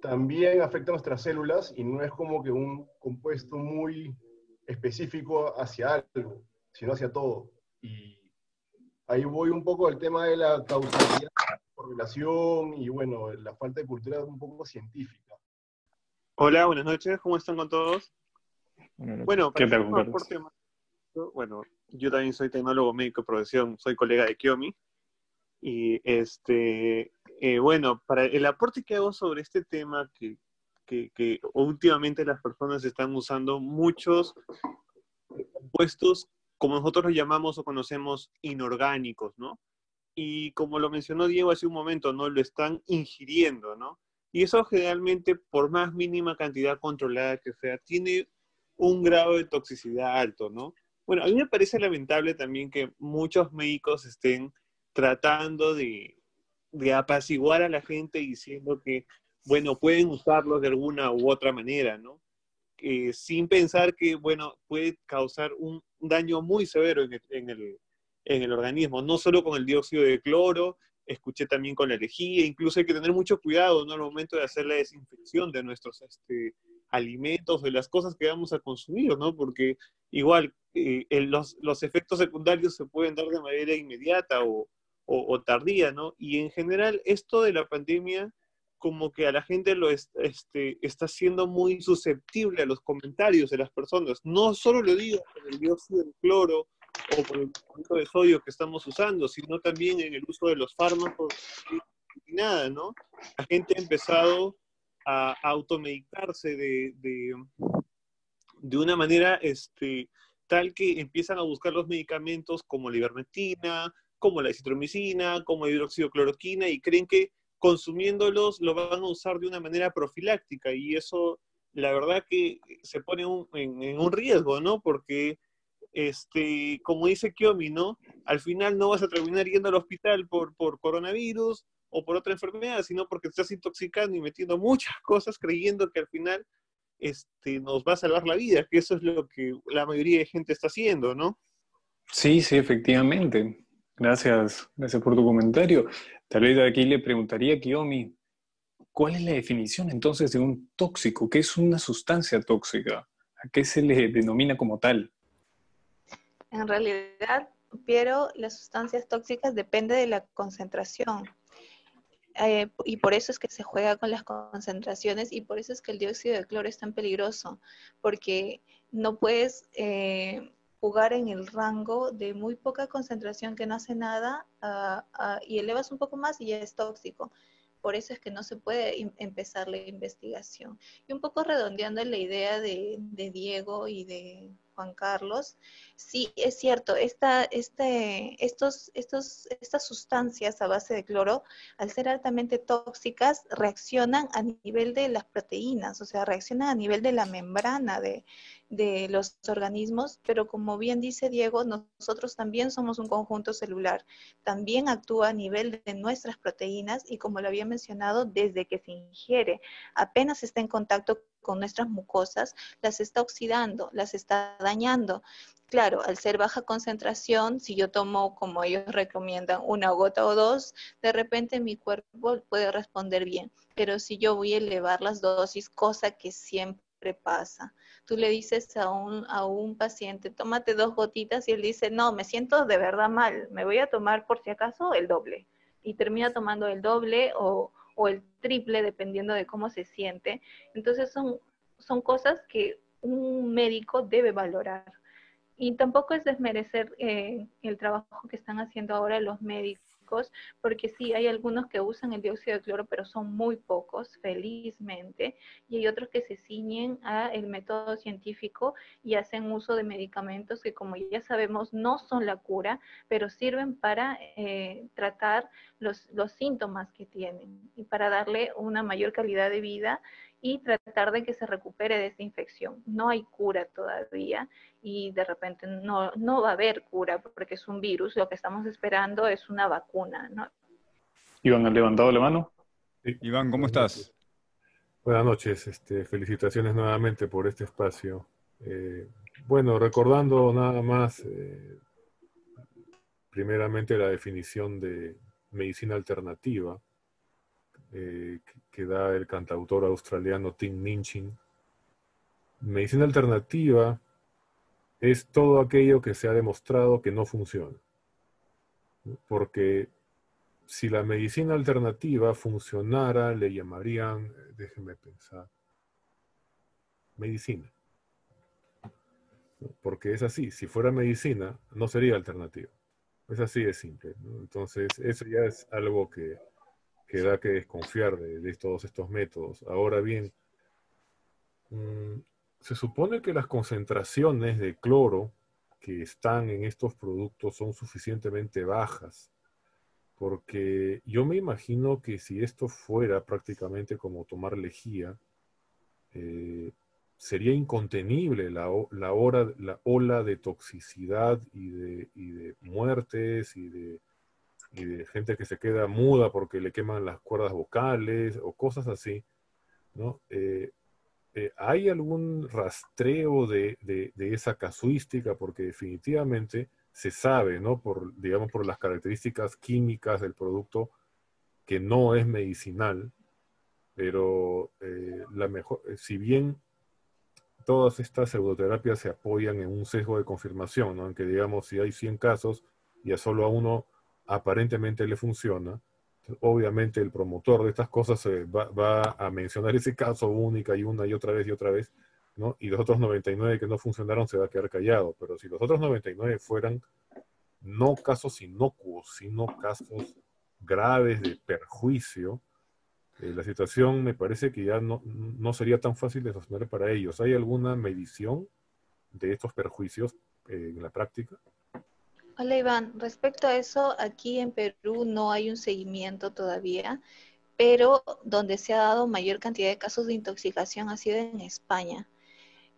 también afecta a nuestras células y no es como que un compuesto muy específico hacia algo, sino hacia todo. Y ahí voy un poco al tema de la causalidad correlación y bueno, la falta de cultura un poco científica. Hola, buenas noches, ¿cómo están con todos? Bueno, ¿Qué tal, bueno, yo también soy tecnólogo médico de profesión, soy colega de Kiomi. Y este, eh, bueno, para el aporte que hago sobre este tema, que, que, que últimamente las personas están usando muchos compuestos, como nosotros los llamamos o conocemos, inorgánicos, ¿no? y como lo mencionó Diego hace un momento, ¿no? Lo están ingiriendo, ¿no? Y eso generalmente, por más mínima cantidad controlada que sea, tiene un grado de toxicidad alto, ¿no? Bueno, a mí me parece lamentable también que muchos médicos estén tratando de, de apaciguar a la gente diciendo que, bueno, pueden usarlos de alguna u otra manera, ¿no? Eh, sin pensar que, bueno, puede causar un daño muy severo en el, en el organismo, no solo con el dióxido de cloro, escuché también con la lejía, incluso hay que tener mucho cuidado ¿no? al momento de hacer la desinfección de nuestros este, alimentos, de las cosas que vamos a consumir, ¿no? porque igual eh, los, los, efectos secundarios se pueden dar de manera inmediata o, o, tardía, ¿no? Y en general esto de la pandemia como que a la gente lo este, está siendo muy susceptible a los comentarios de las personas. No solo lo digo con el dióxido de cloro o por el punto de sodio que estamos usando, sino también en el uso de los fármacos y nada, ¿no? La gente ha empezado a automedicarse de, de una manera este, tal que empiezan a buscar los medicamentos como la ivermectina, como la citromicina, como la hidroxidocloroquina y creen que consumiéndolos lo van a usar de una manera profiláctica y eso la verdad que se pone en, en, un riesgo, ¿no? Porque este, como dice Kiomi, ¿no? Al final no vas a terminar yendo al hospital por, por coronavirus o por otra enfermedad, sino porque te estás intoxicando y metiendo muchas cosas creyendo que al final este, nos va a salvar la vida, que eso es lo que la mayoría de gente está haciendo, ¿no? Sí, sí, efectivamente. Gracias, gracias por tu comentario. Tal vez aquí le preguntaría a Kiyomi, ¿cuál es la definición entonces de un tóxico? ¿Qué es una sustancia tóxica? ¿A qué se le denomina como tal? En realidad, pero las sustancias tóxicas depende de la concentración. Eh, y por eso es que se juega con las concentraciones y por eso es que el dióxido de cloro es tan peligroso, porque no puedes eh, jugar en el rango de muy poca concentración que no hace nada y elevas un poco más y ya es tóxico. Por eso es que no se puede empezar la investigación. Y un poco redondeando la idea de Diego y de Juan Carlos, sí es cierto, esta, este, estos, estos, estas sustancias a base de cloro, al ser altamente tóxicas, reaccionan a nivel de las proteínas, o sea, reaccionan a nivel de la membrana de, de los organismos, pero como bien dice Diego, nosotros también somos un conjunto celular, también actúa a nivel de nuestras proteínas y como lo había mencionado, desde que se ingiere, apenas está en contacto con nuestras mucosas, las está oxidando, las está dañando. Claro, al ser baja concentración, si yo tomo, como ellos recomiendan, una gota o dos, de repente mi cuerpo puede responder bien. Pero si yo voy a elevar las dosis, cosa que siempre pasa, tú le dices a un, a un paciente, tómate dos gotitas y él dice, no, me siento de verdad mal, me voy a tomar por si acaso el doble. Y termina tomando el doble o, o el triple, dependiendo de cómo se siente. Entonces son, son cosas que un médico debe valorar. Y tampoco es desmerecer eh, el trabajo que están haciendo ahora los médicos, porque sí, hay algunos que usan el dióxido de cloro, pero son muy pocos, felizmente, y hay otros que se ciñen a el método científico y hacen uso de medicamentos que, como ya sabemos, no son la cura, pero sirven para eh, tratar los, los síntomas que tienen y para darle una mayor calidad de vida y tratar de que se recupere de esa infección. No hay cura todavía y de repente no, no va a haber cura porque es un virus. Lo que estamos esperando es una vacuna. ¿no? Iván, ¿has levantado la mano? Iván, ¿cómo estás? Buenas noches, este, felicitaciones nuevamente por este espacio. Eh, bueno, recordando nada más, eh, primeramente la definición de medicina alternativa eh, que da el cantautor australiano Tim Minchin. Medicina alternativa es todo aquello que se ha demostrado que no funciona. Porque si la medicina alternativa funcionara, le llamarían, déjenme pensar, medicina. Porque es así, si fuera medicina, no sería alternativa. Es así de simple. Entonces, eso ya es algo que, que da que desconfiar de, todos estos métodos. Ahora bien, mm, se supone que las concentraciones de cloro que están en estos productos son suficientemente bajas, porque yo me imagino que si esto fuera prácticamente como tomar lejía, eh, sería incontenible la, ola de toxicidad y de muertes y de y de gente que se queda muda porque le queman las cuerdas vocales o cosas así, ¿no? Eh, eh, ¿Hay algún rastreo de, de, esa casuística? Porque definitivamente se sabe, ¿no? Por, digamos, por las características químicas del producto, que no es medicinal, pero eh, la mejor, si bien todas estas pseudoterapias se apoyan en un sesgo de confirmación, ¿no? Aunque digamos, si hay 100 casos y a solo a uno aparentemente le funciona, obviamente el promotor de estas cosas va, a mencionar ese caso única y una y otra vez y otra vez, ¿no? Y los otros 99 que no funcionaron se va a quedar callado. Pero si los otros 99 fueran no casos inocuos, sino casos graves de perjuicio, eh, la situación me parece que ya no, no, sería tan fácil de sostener para ellos. ¿Hay alguna medición de estos perjuicios eh, en la práctica? Hola Iván, respecto a eso, aquí en Perú no hay un seguimiento todavía, pero donde se ha dado mayor cantidad de casos de intoxicación ha sido en España.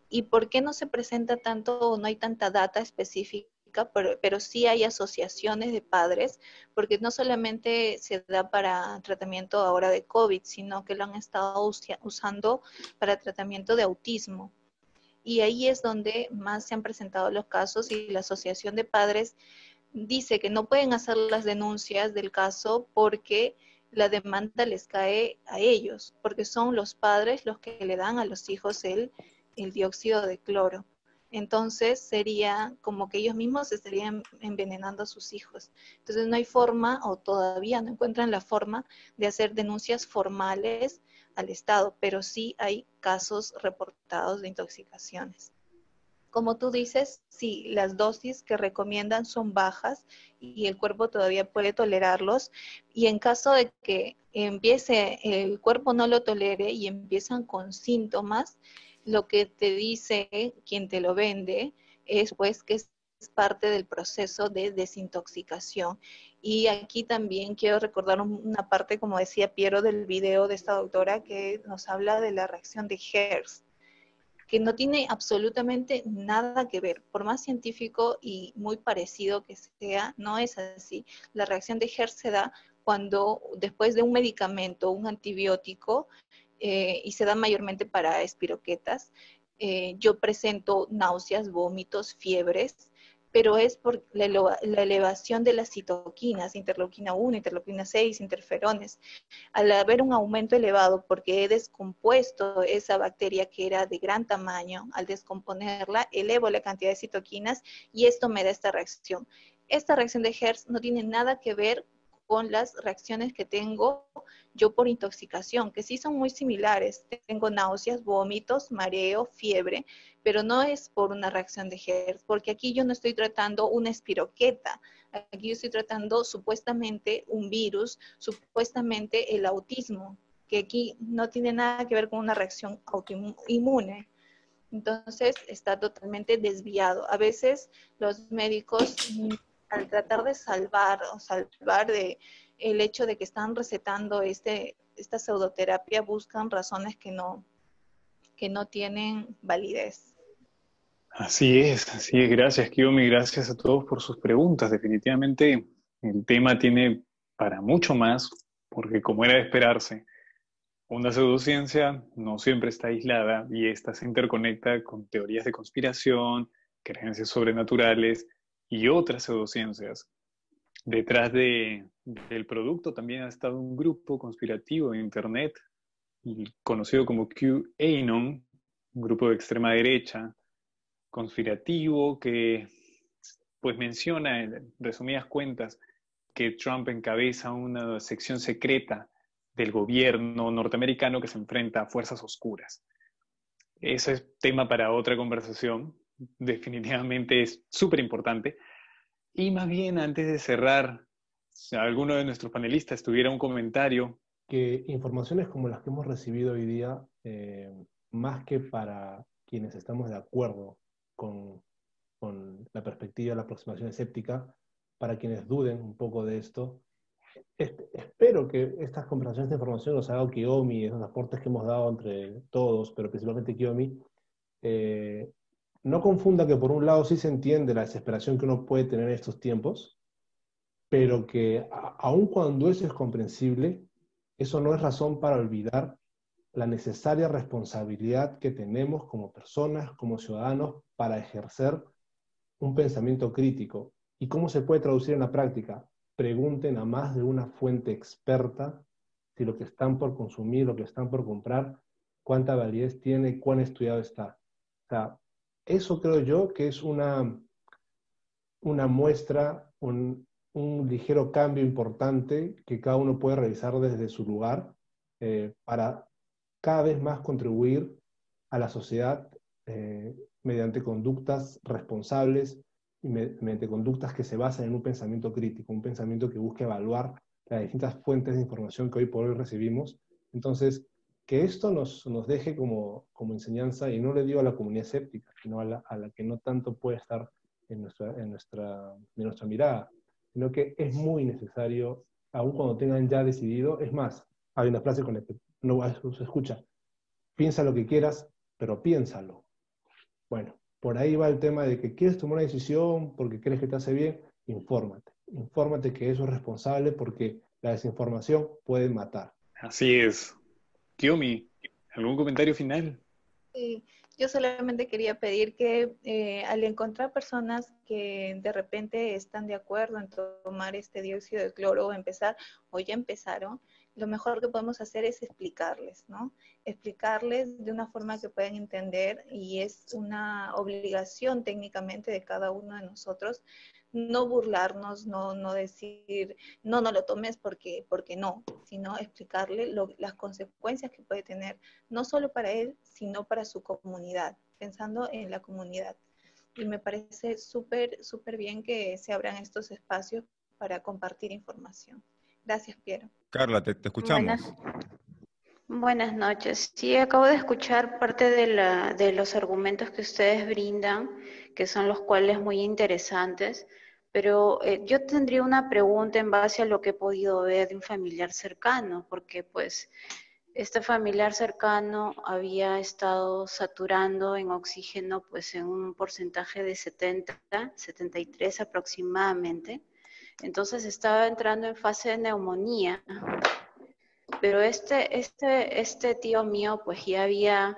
¿Y por qué no se presenta tanto o no hay tanta data específica? Pero, pero, sí hay asociaciones de padres, porque no solamente se da para tratamiento ahora de COVID, sino que lo han estado usando para tratamiento de autismo y ahí es donde más se han presentado los casos y la Asociación de Padres dice que no pueden hacer las denuncias del caso porque la demanda les cae a ellos, porque son los padres los que le dan a los hijos el, el dióxido de cloro. Entonces sería como que ellos mismos estarían envenenando a sus hijos. Entonces no hay forma o todavía no encuentran la forma de hacer denuncias formales al Estado, pero sí hay casos reportados de intoxicaciones. Como tú dices, sí, las dosis que recomiendan son bajas y el cuerpo todavía puede tolerarlos. Y en caso de que empiece, el cuerpo no lo tolere y empiezan con síntomas, lo que te dice quien te lo vende es pues que es parte del proceso de desintoxicación y aquí también quiero recordar una parte, como decía Piero, del video de esta doctora que nos habla de la reacción de Hertz, que no tiene absolutamente nada que ver. Por más científico y muy parecido que sea, no es así. La reacción de Hertz se da cuando después de un medicamento, un antibiótico, eh, y se da mayormente para espiroquetas, eh, yo presento náuseas, vómitos, fiebres, pero es por la, elevación de las citoquinas, interleuquina 1, interleuquina 6, interferones. Al haber un aumento elevado, porque he descompuesto esa bacteria que era de gran tamaño, al descomponerla, elevo la cantidad de citoquinas y esto me da esta reacción. Esta reacción de Hertz no tiene nada que ver con las reacciones que tengo yo por intoxicación, que sí son muy similares. Tengo náuseas, vómitos, mareo, fiebre, pero no es por una reacción de Hertz, porque aquí yo no estoy tratando una espiroqueta, aquí yo estoy tratando supuestamente un virus, supuestamente el autismo, que aquí no tiene nada que ver con una reacción autoinmune. Entonces está totalmente desviado. A veces los médicos al tratar de salvar o salvar de el hecho de que están recetando este, esta pseudoterapia buscan razones que no, que no tienen validez. Así es, así es. Gracias, Kiyomi. Gracias a todos por sus preguntas. Definitivamente el tema tiene para mucho más, porque como era de esperarse, una pseudociencia no siempre está aislada y esta se interconecta con teorías de conspiración, creencias sobrenaturales y otras pseudociencias. Detrás de, del producto también ha estado un grupo conspirativo en Internet conocido como QAnon, un grupo de extrema derecha conspirativo que pues menciona en resumidas cuentas que Trump encabeza una sección secreta del gobierno norteamericano que se enfrenta a fuerzas oscuras. Ese es tema para otra conversación, definitivamente es súper importante. Y más bien, antes de cerrar, si alguno de nuestros panelistas tuviera un comentario. Que informaciones como las que hemos recibido hoy día, eh, más que para quienes estamos de acuerdo con, con la perspectiva la aproximación escéptica, para quienes duden un poco de esto, espero que estas conversaciones de información los haga Kiyomi, esos aportes que hemos dado entre todos, pero principalmente Kiyomi, eh, no confunda que por un lado sí se entiende la desesperación que uno puede tener en estos tiempos, pero que aun cuando eso es comprensible, eso no es razón para olvidar la necesaria responsabilidad que tenemos como personas, como ciudadanos, para ejercer un pensamiento crítico. ¿Y cómo se puede traducir en la práctica? Pregunten a más de una fuente experta si lo que están por consumir, lo que están por comprar, cuánta validez tiene cuán estudiado está. O sea, eso creo yo que es una, una muestra, un, ligero cambio importante que cada uno puede realizar desde su lugar eh, para cada vez más contribuir a la sociedad eh, mediante conductas responsables y mediante conductas que se basan en un pensamiento crítico, un pensamiento que busque evaluar las distintas fuentes de información que hoy por hoy recibimos. Entonces, que esto nos, nos deje como, como, enseñanza, y no le digo a la comunidad escéptica, sino a la, a la que no tanto puede estar en nuestra, en, nuestra, en nuestra mirada, sino que es muy necesario, aun cuando tengan ya decidido, es más, hay una frase con la que no se escucha, piensa lo que quieras, pero piénsalo. Bueno, por ahí va el tema de que quieres tomar una decisión porque crees que te hace bien, infórmate. Infórmate que eso es responsable porque la desinformación puede matar. Así es. ¿Algún comentario final? Sí, yo solamente quería pedir que eh, al encontrar personas que de repente están de acuerdo en tomar este dióxido de cloro o empezar, o ya empezaron, lo mejor que podemos hacer es explicarles, ¿no? Explicarles de una forma que puedan entender y es una obligación técnicamente de cada uno de nosotros no burlarnos, no, no decir, no, no lo tomes porque, porque no, sino explicarle las consecuencias que puede tener, no solo para él, sino para su comunidad, pensando en la comunidad. Y me parece súper, súper bien que se abran estos espacios para compartir información. Gracias, Piero. Carla, te, escuchamos. Buenas, noches. Sí, acabo de escuchar parte de, la, de los argumentos que ustedes brindan, que son los cuales muy interesantes, pero eh, yo tendría una pregunta en base a lo que he podido ver de un familiar cercano, porque pues este familiar cercano había estado saturando en oxígeno pues en un porcentaje de 70, 73 aproximadamente. Entonces estaba entrando en fase de neumonía. Pero este, este, este tío mío pues ya había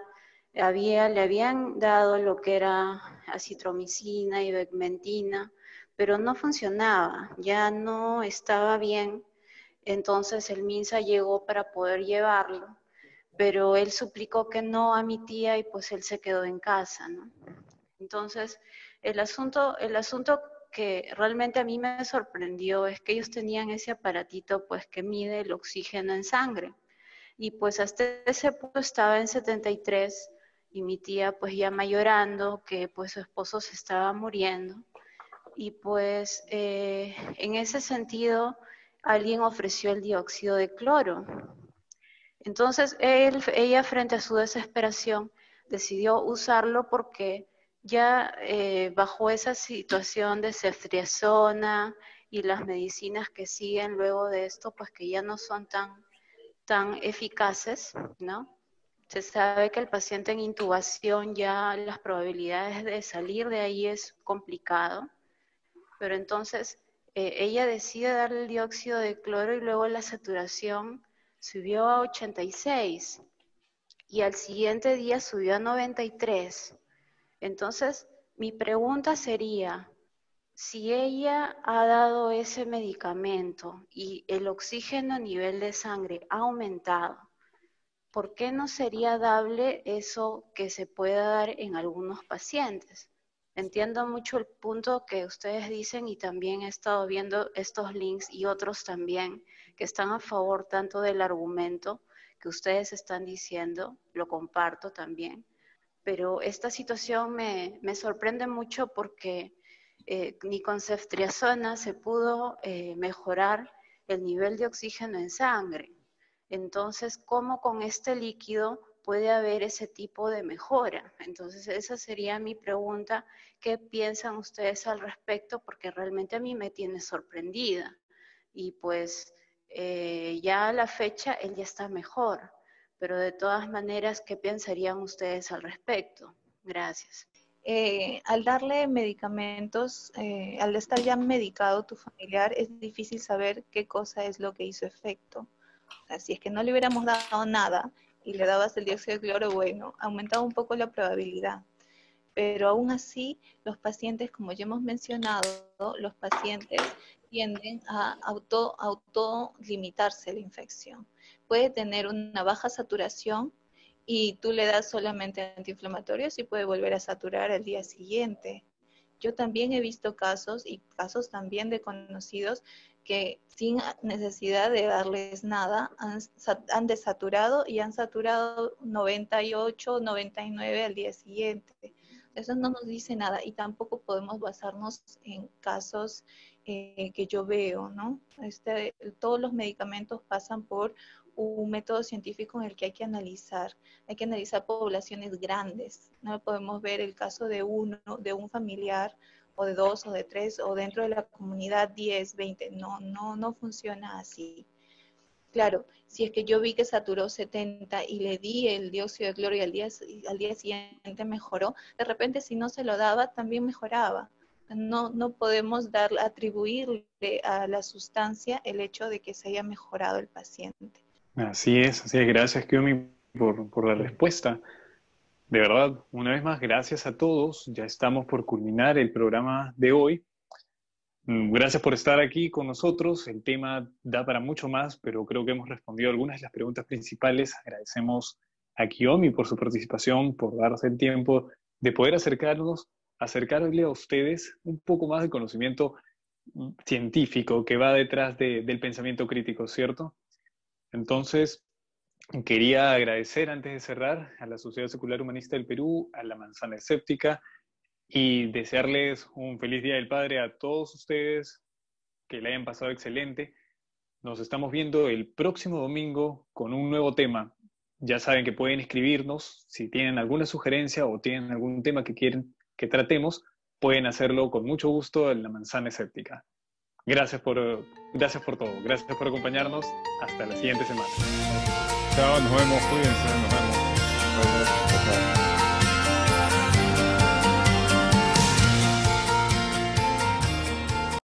había, le habían dado lo que era acitromicina y becmentina, pero no funcionaba, ya no estaba bien. Entonces el MINSA llegó para poder llevarlo, pero él suplicó que no a mi tía y pues él se quedó en casa. Entonces, el asunto, el asunto que realmente a mí me sorprendió es que ellos tenían ese aparatito pues que mide el oxígeno en sangre. Y pues hasta ese punto estaba en 73 y mi tía pues ya mayorando que pues su esposo se estaba muriendo. Y pues eh, en ese sentido alguien ofreció el dióxido de cloro. Entonces él, ella frente a su desesperación decidió usarlo porque ya eh, bajo esa situación de ceftriaxona y las medicinas que siguen luego de esto, pues que ya no son tan, tan eficaces, ¿no? Se sabe que el paciente en intubación ya las probabilidades de salir de ahí es complicado, pero entonces eh, ella decide darle el dióxido de cloro y luego la saturación subió a 86 y al siguiente día subió a 93 entonces, mi pregunta sería, si ella ha dado ese medicamento y el oxígeno a nivel de sangre ha aumentado, ¿por qué no sería dable eso que se pueda dar en algunos pacientes? Entiendo mucho el punto que ustedes dicen y también he estado viendo estos links y otros también que están a favor tanto del argumento que ustedes están diciendo, lo comparto también, pero esta situación me, sorprende mucho porque eh, ni con ceftriaxona se pudo eh, mejorar el nivel de oxígeno en sangre. Entonces, ¿cómo con este líquido puede haber ese tipo de mejora? Entonces, esa sería mi pregunta. ¿Qué piensan ustedes al respecto? Porque realmente a mí me tiene sorprendida. Y pues eh, ya a la fecha él ya está mejor pero de todas maneras, ¿qué pensarían ustedes al respecto? Gracias. Eh, al darle medicamentos, eh, al estar ya medicado tu familiar, es difícil saber qué cosa es lo que hizo efecto. Si es que no le hubiéramos dado nada y le dabas el dióxido de cloro, bueno, aumentaba un poco la probabilidad. Pero aún así, los pacientes, como ya hemos mencionado, los pacientes tienden a auto, auto limitarse la infección puede tener una baja saturación y tú le das solamente antiinflamatorios y puede volver a saturar al día siguiente. Yo también he visto casos y casos también de conocidos que sin necesidad de darles nada han, desaturado y han saturado 98, 99 al día siguiente. Eso no nos dice nada y tampoco podemos basarnos en casos eh, que yo veo, ¿no? Este, todos los medicamentos pasan por un método científico en el que hay que analizar, hay que analizar poblaciones grandes. No podemos ver el caso de uno, de un familiar o de dos o de tres o dentro de la comunidad 10, 20. No, no, no funciona así. Claro, si es que yo vi que saturó 70 y le di el dióxido de cloro y al día, al día siguiente mejoró, de repente si no se lo daba también mejoraba. No, no podemos dar, atribuirle a la sustancia el hecho de que se haya mejorado el paciente. Así es, así es. Gracias, Kiomi, por, la respuesta. De verdad, una vez más, gracias a todos. Ya estamos por culminar el programa de hoy. Mm, gracias por estar aquí con nosotros. El tema da para mucho más, pero creo que hemos respondido algunas de las preguntas principales. Agradecemos a Kiomi por su participación, por darse el tiempo de poder acercarnos, acercarle a ustedes un poco más de conocimiento mm, científico que va detrás del pensamiento crítico, ¿cierto? Entonces, quería agradecer antes de cerrar a la Sociedad Secular Humanista del Perú, a la Manzana Escéptica y desearles un feliz Día del Padre a todos ustedes, que le hayan pasado excelente. Nos estamos viendo el próximo domingo con un nuevo tema. Ya saben que pueden escribirnos si tienen alguna sugerencia o tienen algún tema que quieren que tratemos, pueden hacerlo con mucho gusto en la Manzana Escéptica. Gracias por, gracias por todo. Gracias por acompañarnos. Hasta la siguiente semana. Chao, nos vemos. Cuídense. Nos vemos.